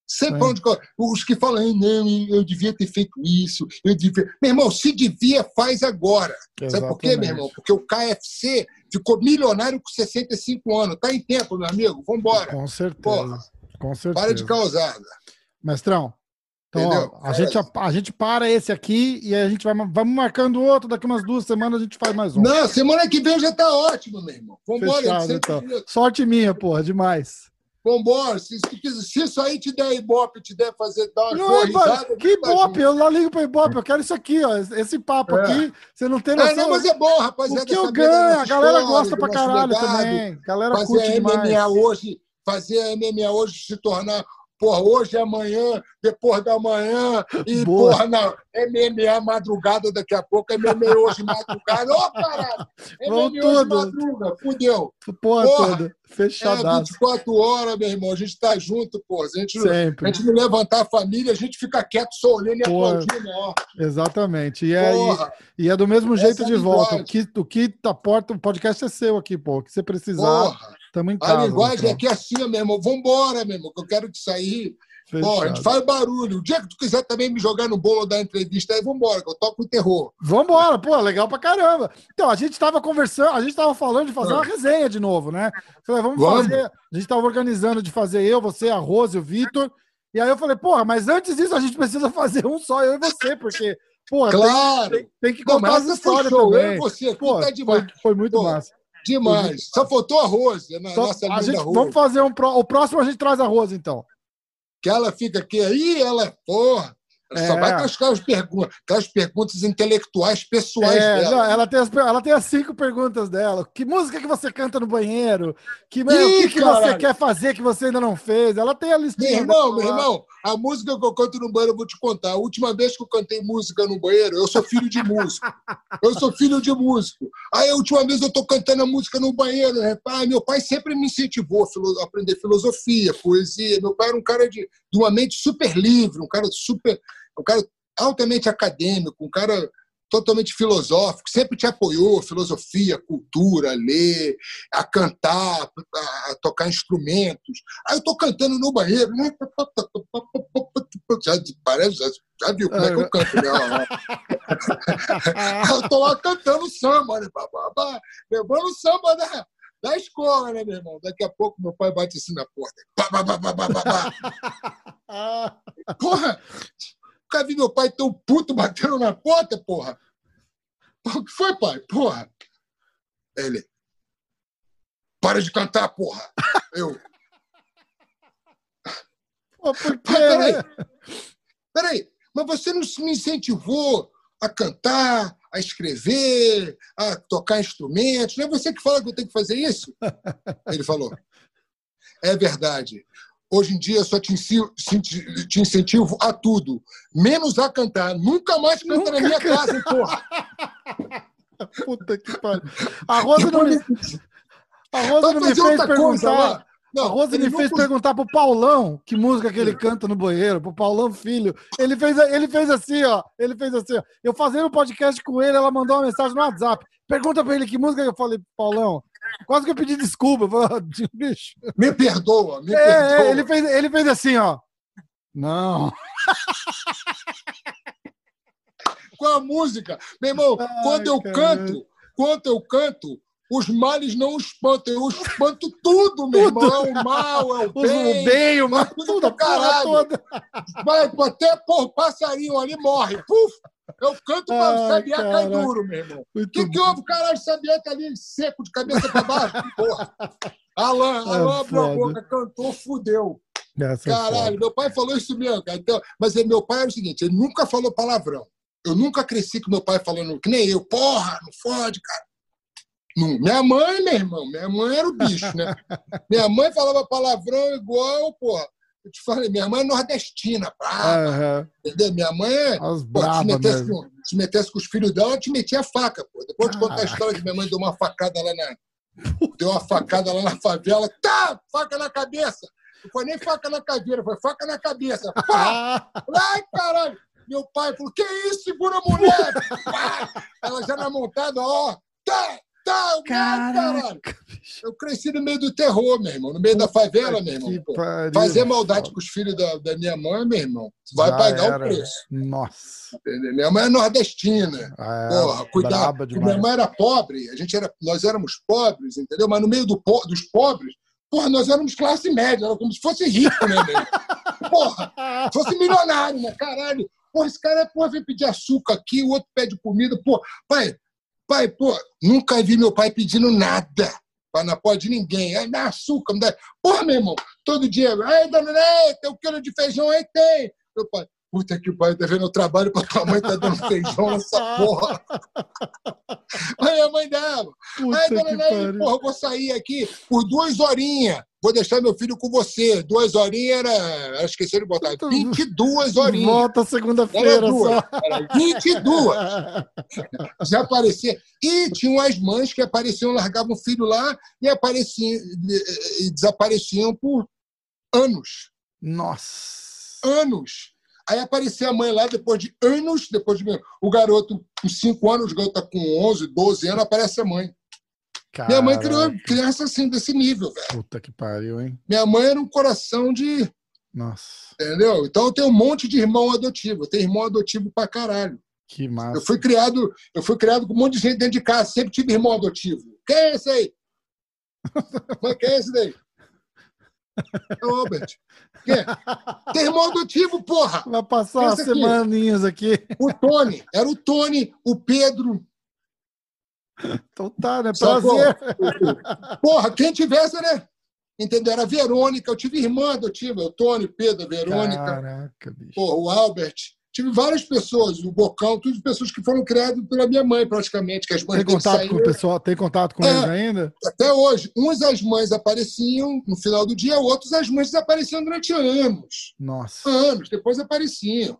Sempre é. falam de coisa. Os que falam, não, eu devia ter feito isso, eu devia. Meu irmão, se devia, faz agora. Exatamente. Sabe por quê, meu irmão? Porque o KFC ficou milionário com 65 anos. Tá em tempo, meu amigo. Vambora. Com certeza. Porra. Com certeza. Para de causada. Mestrão, então, ó, a, gente, a, a, gente para esse aqui e a gente vai vamos marcando outro. Daqui umas duas semanas a gente faz mais um. Não, semana que vem já tá ótimo, meu irmão. Vambora. Fechado, então. Sorte minha, porra, demais. Vambora, se, se, se isso aí te der ibope, te der fazer dar uma não, Que ibope? Eu não ligo para ibope, eu quero isso aqui, ó. Esse papo é. aqui, você não tem noção. É, não, mas é bom, rapaziada. O que eu ganho, a galera gosta pra caralho legado, também. A galera fazer curte a MMA demais. hoje, fazer a MMA hoje se tornar porra, hoje é amanhã, depois da manhã, e Boa. porra, não, MMA madrugada daqui a pouco, MMA hoje madrugada, ô oh, caralho, MMA hoje madruga, fudeu. Porra, porra toda, fechadaço. É 24 horas, meu irmão, a gente tá junto, porra, a gente, Sempre. a gente não levantar a família, a gente fica quieto, só olhando e aplaudindo, ó. Exatamente, e é, e, e, é do mesmo jeito de volta, o que, o que tá porta, o podcast é seu aqui, pô, o que você precisar... Porra. Estamos em casa. A linguagem então. aqui é assim, meu irmão. Vambora, meu irmão, que eu quero que sair. Bom, a gente faz barulho. O dia que tu quiser também me jogar no bolo da entrevista, aí vambora, que eu toco o terror. Vambora, pô, legal pra caramba. Então, a gente estava conversando, a gente estava falando de fazer uma resenha de novo, né? Falei, vamos, vamos. fazer. A gente estava organizando de fazer eu, você, a Rose, o Vitor. E aí eu falei, porra, mas antes disso a gente precisa fazer um só, eu e você, porque, porra, claro. tem, tem, tem que contar as histórias também. Eu e você aqui pô, tá demais. Foi, foi muito massa. Demais. Só faltou a Rose, na Só, nossa a gente, Rose. Vamos fazer um. O próximo a gente traz a Rose, então. Que ela fica aqui, aí ela, porra, ela é. só vai com aquelas perguntas, aquelas perguntas intelectuais pessoais é, dela. Não, ela, tem as, ela tem as cinco perguntas dela. Que música que você canta no banheiro? Que, Ih, o que, que você quer fazer que você ainda não fez? Ela tem a listinha. Meu irmão, meu irmão, a música que eu canto no banheiro, eu vou te contar. A última vez que eu cantei música no banheiro, eu sou filho de músico. Eu sou filho de músico. Aí a última vez eu tô cantando a música no banheiro, né? Meu pai sempre me incentivou a aprender filosofia, poesia. Meu pai era um cara de, de uma mente super livre, um cara super um cara altamente acadêmico, um cara totalmente filosófico, sempre te apoiou, filosofia, cultura, ler, a cantar, a tocar instrumentos. Aí eu tô cantando no banheiro, né? Já, parece, já, já viu como é que eu canto, né? eu tô lá cantando samba, né? Levando samba da, da escola, né, meu irmão? Daqui a pouco meu pai bate assim na porta. Porra! Nunca vi meu pai tão puto batendo na porta, porra. O que foi, pai? Porra. Ele. Para de cantar, porra. Eu. Pô, por quê? Peraí. Peraí. Mas você não me incentivou a cantar, a escrever, a tocar instrumentos. Não é você que fala que eu tenho que fazer isso? Ele falou. É verdade. Hoje em dia só te incentivo, te incentivo a tudo, menos a cantar. Nunca mais canta Nunca na minha can... casa, porra. Puta que pariu. A Rosa não me, a Rosa não me fez perguntar. Não, a Rosa me fez não... perguntar pro Paulão que música que ele canta no banheiro, pro Paulão Filho. Ele fez, ele fez assim, ó. Ele fez assim, ó. Eu fazendo um podcast com ele, ela mandou uma mensagem no WhatsApp. Pergunta pra ele que música que eu falei, Paulão. Quase que eu pedi desculpa. Bicho. Me perdoa, me é, é, perdoa. Ele fez, ele fez assim, ó. Não. Com a música. Meu irmão, Ai, quando eu caramba. canto, quando eu canto, os males não espantam, eu espanto tudo, meu tudo. irmão. É o mal, é o bem. O bem, o mal, tudo, caralho. Vai, até por passarinho ali morre. Puf! Eu canto para o Sabiá cai duro, meu irmão. O que, que houve, caralho? Sabiá tá ali seco de cabeça para baixo? Porra. Alan, é Alan abriu a boca, cantou, fudeu. Essa é caralho, é meu pai falou isso mesmo, cara. Então, mas meu pai era o seguinte: ele nunca falou palavrão. Eu nunca cresci com meu pai falando, que nem eu, porra, não fode, cara. Minha mãe, meu irmão, minha mãe era o bicho, né? minha mãe falava palavrão igual, porra. Eu te falei, minha mãe é nordestina, brava, uhum. entendeu? Minha mãe é. Pô, se, metesse com, se metesse com os filhos dela, ela te metia a faca, pô. Depois de contar a história que minha mãe deu uma facada lá na. Deu uma facada lá na favela, tá! Faca na cabeça! Não foi nem faca na cadeira, foi faca na cabeça. Pá! Ai, caralho! Meu pai falou: que isso, segura a mulher! Pá! Ela já na montada, ó, tá! Tá, caralho. Eu cresci no meio do terror, meu irmão, no meio da favela, meu irmão. Fazer maldade com os filhos da, da, minha mãe, meu irmão, vai Já pagar era. o preço. Nossa. Minha mãe é nordestina. Ah, é, Porra, cuidar. Minha mãe era pobre, a gente era, nós éramos pobres, entendeu? Mas no meio do, dos pobres, porra, nós éramos classe média, era como se fosse rico, né, meu? Porra, fosse milionário, né? Caralho. Porra, esse cara porra, vem pedir açúcar aqui, o outro pede comida. Pô, pai, Pai, pô, nunca vi meu pai pedindo nada para não pode ninguém. Aí dá açúcar, me dá. Porra, meu irmão, todo dia. Aí, dona Ney, tem um quilo de feijão aí? Tem. Meu pai, Puta que pariu, tá vendo o trabalho pra tua mãe tá dando feijão nessa porra. Aí a mãe dava. Puta aí, dona Ney, porra, vou sair aqui por duas horinhas. Vou deixar meu filho com você. Duas horinhas era. era esqueci de botar. 22 horinhas. Volta segunda-feira só. Era 22. Já aparecia. E tinham as mães que apareciam, largavam o filho lá e apareciam e desapareciam por anos. Nossa. Anos. Aí aparecia a mãe lá depois de anos, depois de o garoto com 5 anos, o garoto tá com 11, 12 anos, aparece a mãe. Caraca. Minha mãe criou criança assim, desse nível, velho. Puta que pariu, hein? Minha mãe era um coração de. Nossa. Entendeu? Então eu tenho um monte de irmão adotivo. Eu tenho irmão adotivo pra caralho. Que massa. Eu fui criado, eu fui criado com um monte de gente dentro de casa, sempre tive irmão adotivo. Quem é esse aí? Mas quem é esse daí? É o Albert. Quê? Tem irmão adotivo, porra! Vai passar umas semaninhas aqui. O Tony. Era o Tony, o Pedro. Então tá, né? Prazer. Porra, quem tivesse, né? Entendeu? Era a Verônica. Eu tive irmã adotiva. O Tony, Pedro, a Verônica. Caraca, bicho. Porra, o Albert. Tive várias pessoas, o Bocão, todas pessoas que foram criadas pela minha mãe, praticamente, que as mães tem contato com o pessoal, Tem contato com é, eles ainda? Até hoje. Uns as mães apareciam no final do dia, outros as mães desapareciam durante anos. Nossa. Anos, depois apareciam.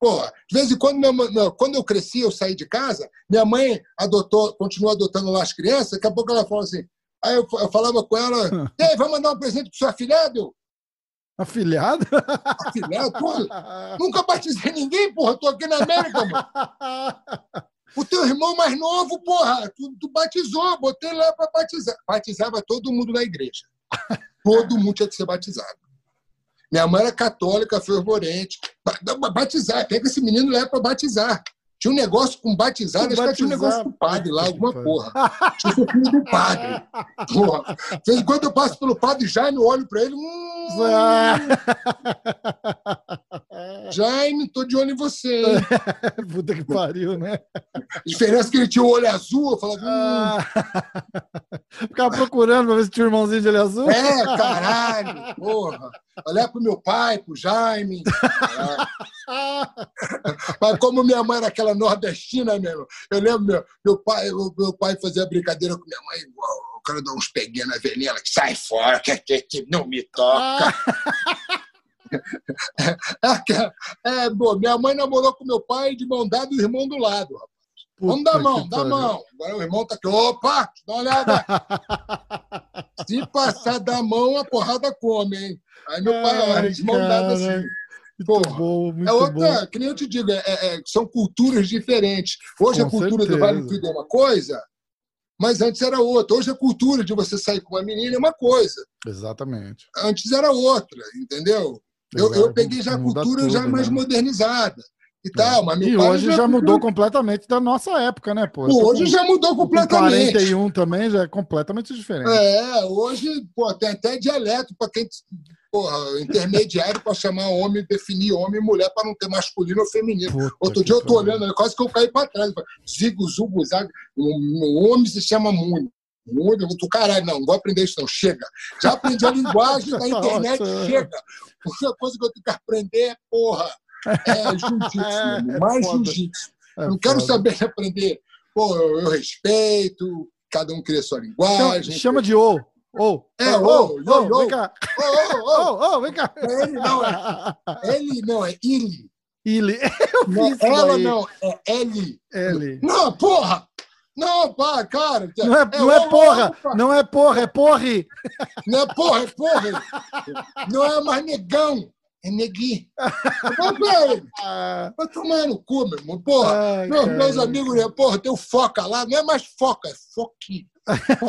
Pô, de vez em quando, minha mãe, quando eu cresci, eu saí de casa, minha mãe adotou, continuou adotando lá as crianças, daqui a pouco ela falou assim. Aí eu, eu falava com ela, e aí, vai mandar um presente pro seu afilhado? Afiliado? Afiliado? Porra, nunca batizei ninguém, porra. Tô aqui na América, mano. O teu irmão mais novo, porra, tu, tu batizou, botei lá para batizar. Batizava todo mundo na igreja. Todo mundo tinha que ser batizado. Minha mãe era católica, fervorente. Batizar, pega esse menino lá para batizar. Tinha um negócio com batizado, acho que tinha um negócio com o padre lá, alguma porra. Tinha o filho do padre. Porra. De vez em quando eu passo pelo padre Jaime, olho pra ele. Hum, Jaime, tô de olho em você. Hein? Puta que pariu, né? A diferença é que ele tinha o olho azul, eu falava. Hum. Ficava procurando pra ver se tinha um irmãozinho de olho azul. É, caralho, porra. Olhar pro meu pai, pro Jaime. Mas como minha mãe era aquela nordestina mesmo, eu lembro meu, meu pai, meu pai fazia brincadeira com minha mãe igual. Cara dá uns peguinhos na velhinha, ela sai fora, que, que, que não me toca. é, é, bom, minha mãe namorou com meu pai de mão dada e o irmão do lado, rapaz. Puta Vamos dar mão, dá mão. Agora o irmão tá aqui. Opa, dá uma olhada. Se passar da mão, a porrada come, hein? Aí meu pai, olha, de mão dada assim. Porra, bom, muito é outra, bom. que nem eu te digo, é, é, são culturas diferentes. Hoje Com a cultura certeza. do Vale Tudo é uma coisa, mas antes era outra. Hoje a cultura de você sair com uma menina é uma coisa. Exatamente. Antes era outra, entendeu? Eu, eu peguei já a cultura tudo, já mais né? modernizada e tal. Mas e hoje já, já mudou completamente da nossa época, né? Pô, hoje com, já mudou completamente. 41 também já é completamente diferente. É, hoje pô, tem até dialeto para quem. Porra, intermediário para chamar homem, definir homem e mulher para não ter masculino ou feminino. Puta Outro dia eu tô olhando, quase que eu caí para trás. Zigo, zugo, zago. O homem se chama muito. Muito, do caralho, não, não vou aprender isso, não. Chega. Já aprendi a linguagem da internet, chega. A única coisa que eu tenho que aprender é, porra, é jiu-jitsu, é, mais é jiu-jitsu. É não quero saber aprender. Pô, eu, eu, respeito, cada um cria sua linguagem. Chama, chama de ou. Ou. É, ou, ou, vem cá. Ô, ô, vem cá. Ele não é. Ele não é ele. Ele. Não, ela não, é ele. Ele. Não, porra! Não, pá, cara. Não é, é não é porra, não é porra, é porre. Não é porra, é porra. Não é mais negão. É negui. Vai tomar no cu, meu irmão. Porra, Ai, meus, meus amigos, né? porra, tem o foca lá, não é mais foca, é foque.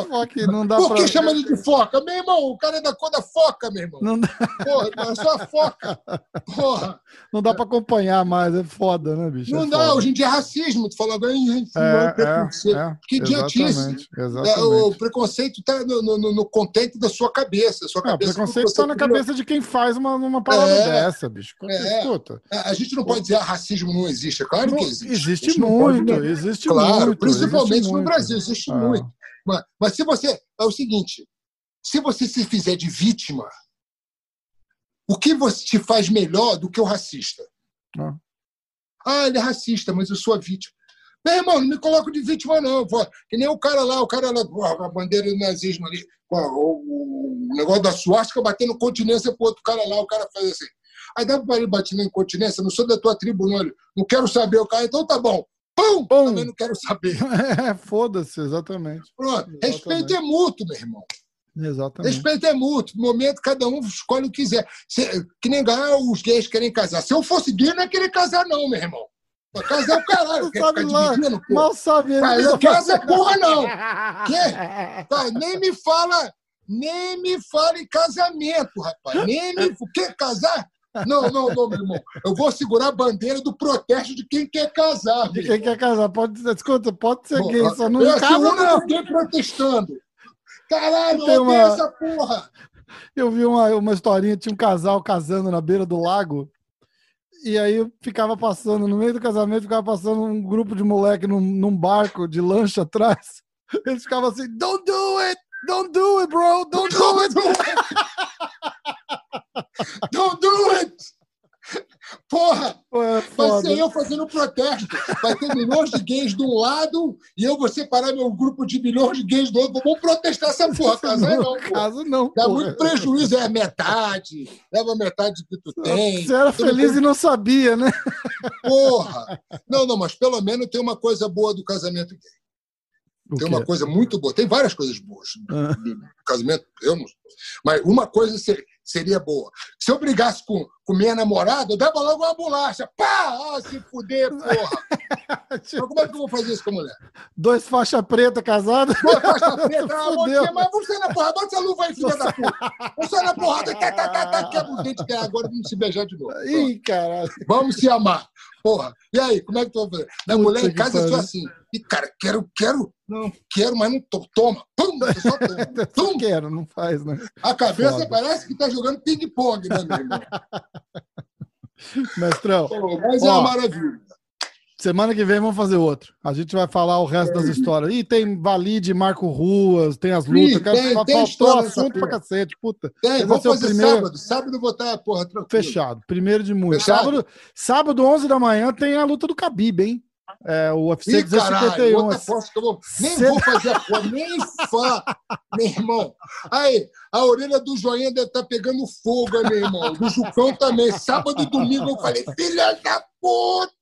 Foque não dá Por que pra... chama ele de foca? Meu irmão, o cara é da cor da foca, meu irmão. Não dá... Porra, é só foca. Porra. Não dá pra acompanhar mais, é foda, né, bicho? Não é dá, hoje em dia é racismo. Tu fala agora em é, preconceito. É, é, que idiotice. Exatamente. O preconceito tá no, no, no contente da sua cabeça. Sua cabeça o preconceito tá na cabeça de quem faz uma, uma parada é, dessa, bicho. É. Escuta. A gente não pode dizer que ah, racismo não existe. É claro que existe. Existe muito, existe claro, muito. Principalmente existe no muito. Brasil, existe muito. Mas, mas se você. É o seguinte: se você se fizer de vítima, o que você te faz melhor do que o racista? Ah, ah ele é racista, mas eu sou a vítima. Meu irmão, não me coloco de vítima, não. Pô. Que nem o cara lá, o cara lá, com a bandeira do nazismo ali, o, o, o negócio da suástica batendo continência pro outro cara lá, o cara faz assim. Aí dá para ele bater na incontinência, não sou da tua tribo, não. Não quero saber o cara, então tá bom. Pum! Pum. Também não quero saber. É, foda-se, exatamente. Pronto. Exatamente. Respeito é mútuo, meu irmão. Exatamente. Respeito é mútuo. No momento, cada um escolhe o que quiser. Se, que nem ganhar os gays querem casar. Se eu fosse gay, não ia querer casar, não, meu irmão. Pra casar é o caralho. Quer ficar lá, porra. Mal sabe ele. Mas eu casa porra, não. Que? Tá, nem me fala, nem me fala em casamento, rapaz. Nem me. Quer casar? Não, não, não, meu irmão. Eu vou segurar a bandeira do protesto de quem quer casar. De quem quer casar. Pode, escuta, pode ser gay, só não eu casa, não. Eu protestando. Caralho, Tem uma... essa porra. Eu vi uma, uma historinha, tinha um casal casando na beira do lago. E aí ficava passando, no meio do casamento, ficava passando um grupo de moleque num, num barco de lancha atrás. Eles ficavam assim, don't do it! Don't do it, bro! Don't, don't do it! Don't do it! Porra! É vai ser eu fazendo um protesto. Vai ter milhões de gays de um lado e eu vou separar meu grupo de milhões de gays do outro. Vamos protestar essa porra. Casar não, não Caso não. Dá porra. muito prejuízo. É metade. Leva metade do que tu tem. Você era feliz e não sabia, né? Porra! Não, não, mas pelo menos tem uma coisa boa do casamento gay. Tem uma coisa muito boa. Tem várias coisas boas ah. casamento. Eu não... Mas uma coisa seria boa. Se eu brigasse com, com minha namorada, eu dava logo uma bolacha. Pá! Ah, se fuder, porra! Mas como é que eu vou fazer isso com a mulher? Dois faixa preta casados? Dois faixa preta, ah, bom mas você na porrada, bota essa luva aí, filha da puta. Você na porrada, tá, tá, tá, tá, quebra os dentes, agora vamos se beijar de novo. Ih, caralho. Vamos se amar. Porra, e aí, como é que tu vai fazer? Na mulher em casa é só assim. E, cara, quero, quero, não quero, mas não to toma. Pum, só toma. Pum. quero, não faz, né? A cabeça Foda. parece que tá jogando ping-pong, né, meu irmão? Mestrão. Pô, mas ó, é uma maravilha. Semana que vem vamos fazer outro. A gente vai falar o resto das histórias. E tem Valide, Marco Ruas, tem as lutas. Sim, tem, tem faltou assunto pra cacete. Puta. Tem, vamos fazer primeiro... sábado. Sábado eu vou estar, porra, tranquilo. Fechado. Primeiro de muito. Sábado, sábado, 11 da manhã, tem a luta do Khabib, hein? É, o UFC 251. que eu vou, nem Cê... vou fazer a porra, nem fã, meu irmão. Aí, a orelha do joinha deve estar tá pegando fogo, meu irmão. Do Jucão também. Sábado e domingo eu falei, filha da puta!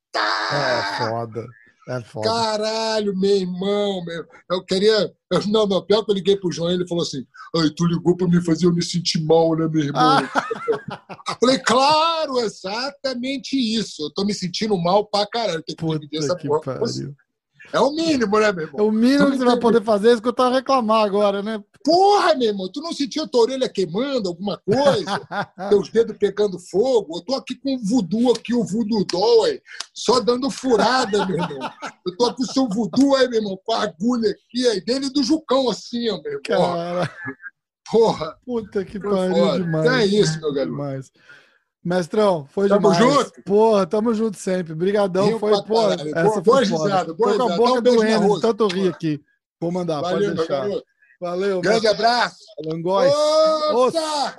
É foda. É. Caralho, meu irmão, meu. Eu queria. Eu, não, não, pior que eu liguei pro João, ele falou assim: Ai, tu ligou pra me fazer eu me sentir mal, né, meu irmão? Ah. Falei, claro, exatamente isso. Eu tô me sentindo mal pra caralho. Tem que Puta essa que porra. Pariu. É o mínimo, né, meu irmão? É o mínimo que você vai poder fazer, é tava reclamar agora, né? Porra, meu irmão, tu não sentiu a tua orelha queimando, alguma coisa? Teus dedos pegando fogo? Eu tô aqui com o voodoo aqui, o voodoo dói, só dando furada, meu irmão. Eu tô com o seu voodoo aí, meu irmão, com a agulha aqui, aí, dele do Jucão, assim, ó, meu irmão. Cara... Porra. Puta que pariu demais. É isso, meu garoto. Demais. Mestrão, foi tamo demais. Tamo junto. Porra, tamo junto sempre. Obrigadão. foi, porra, essa foi foda. Tô com a boca um doendo, tanto rir aqui. Vou mandar, Valeu, pode deixar. Valeu. Grande abraço. Langóis. Ossa!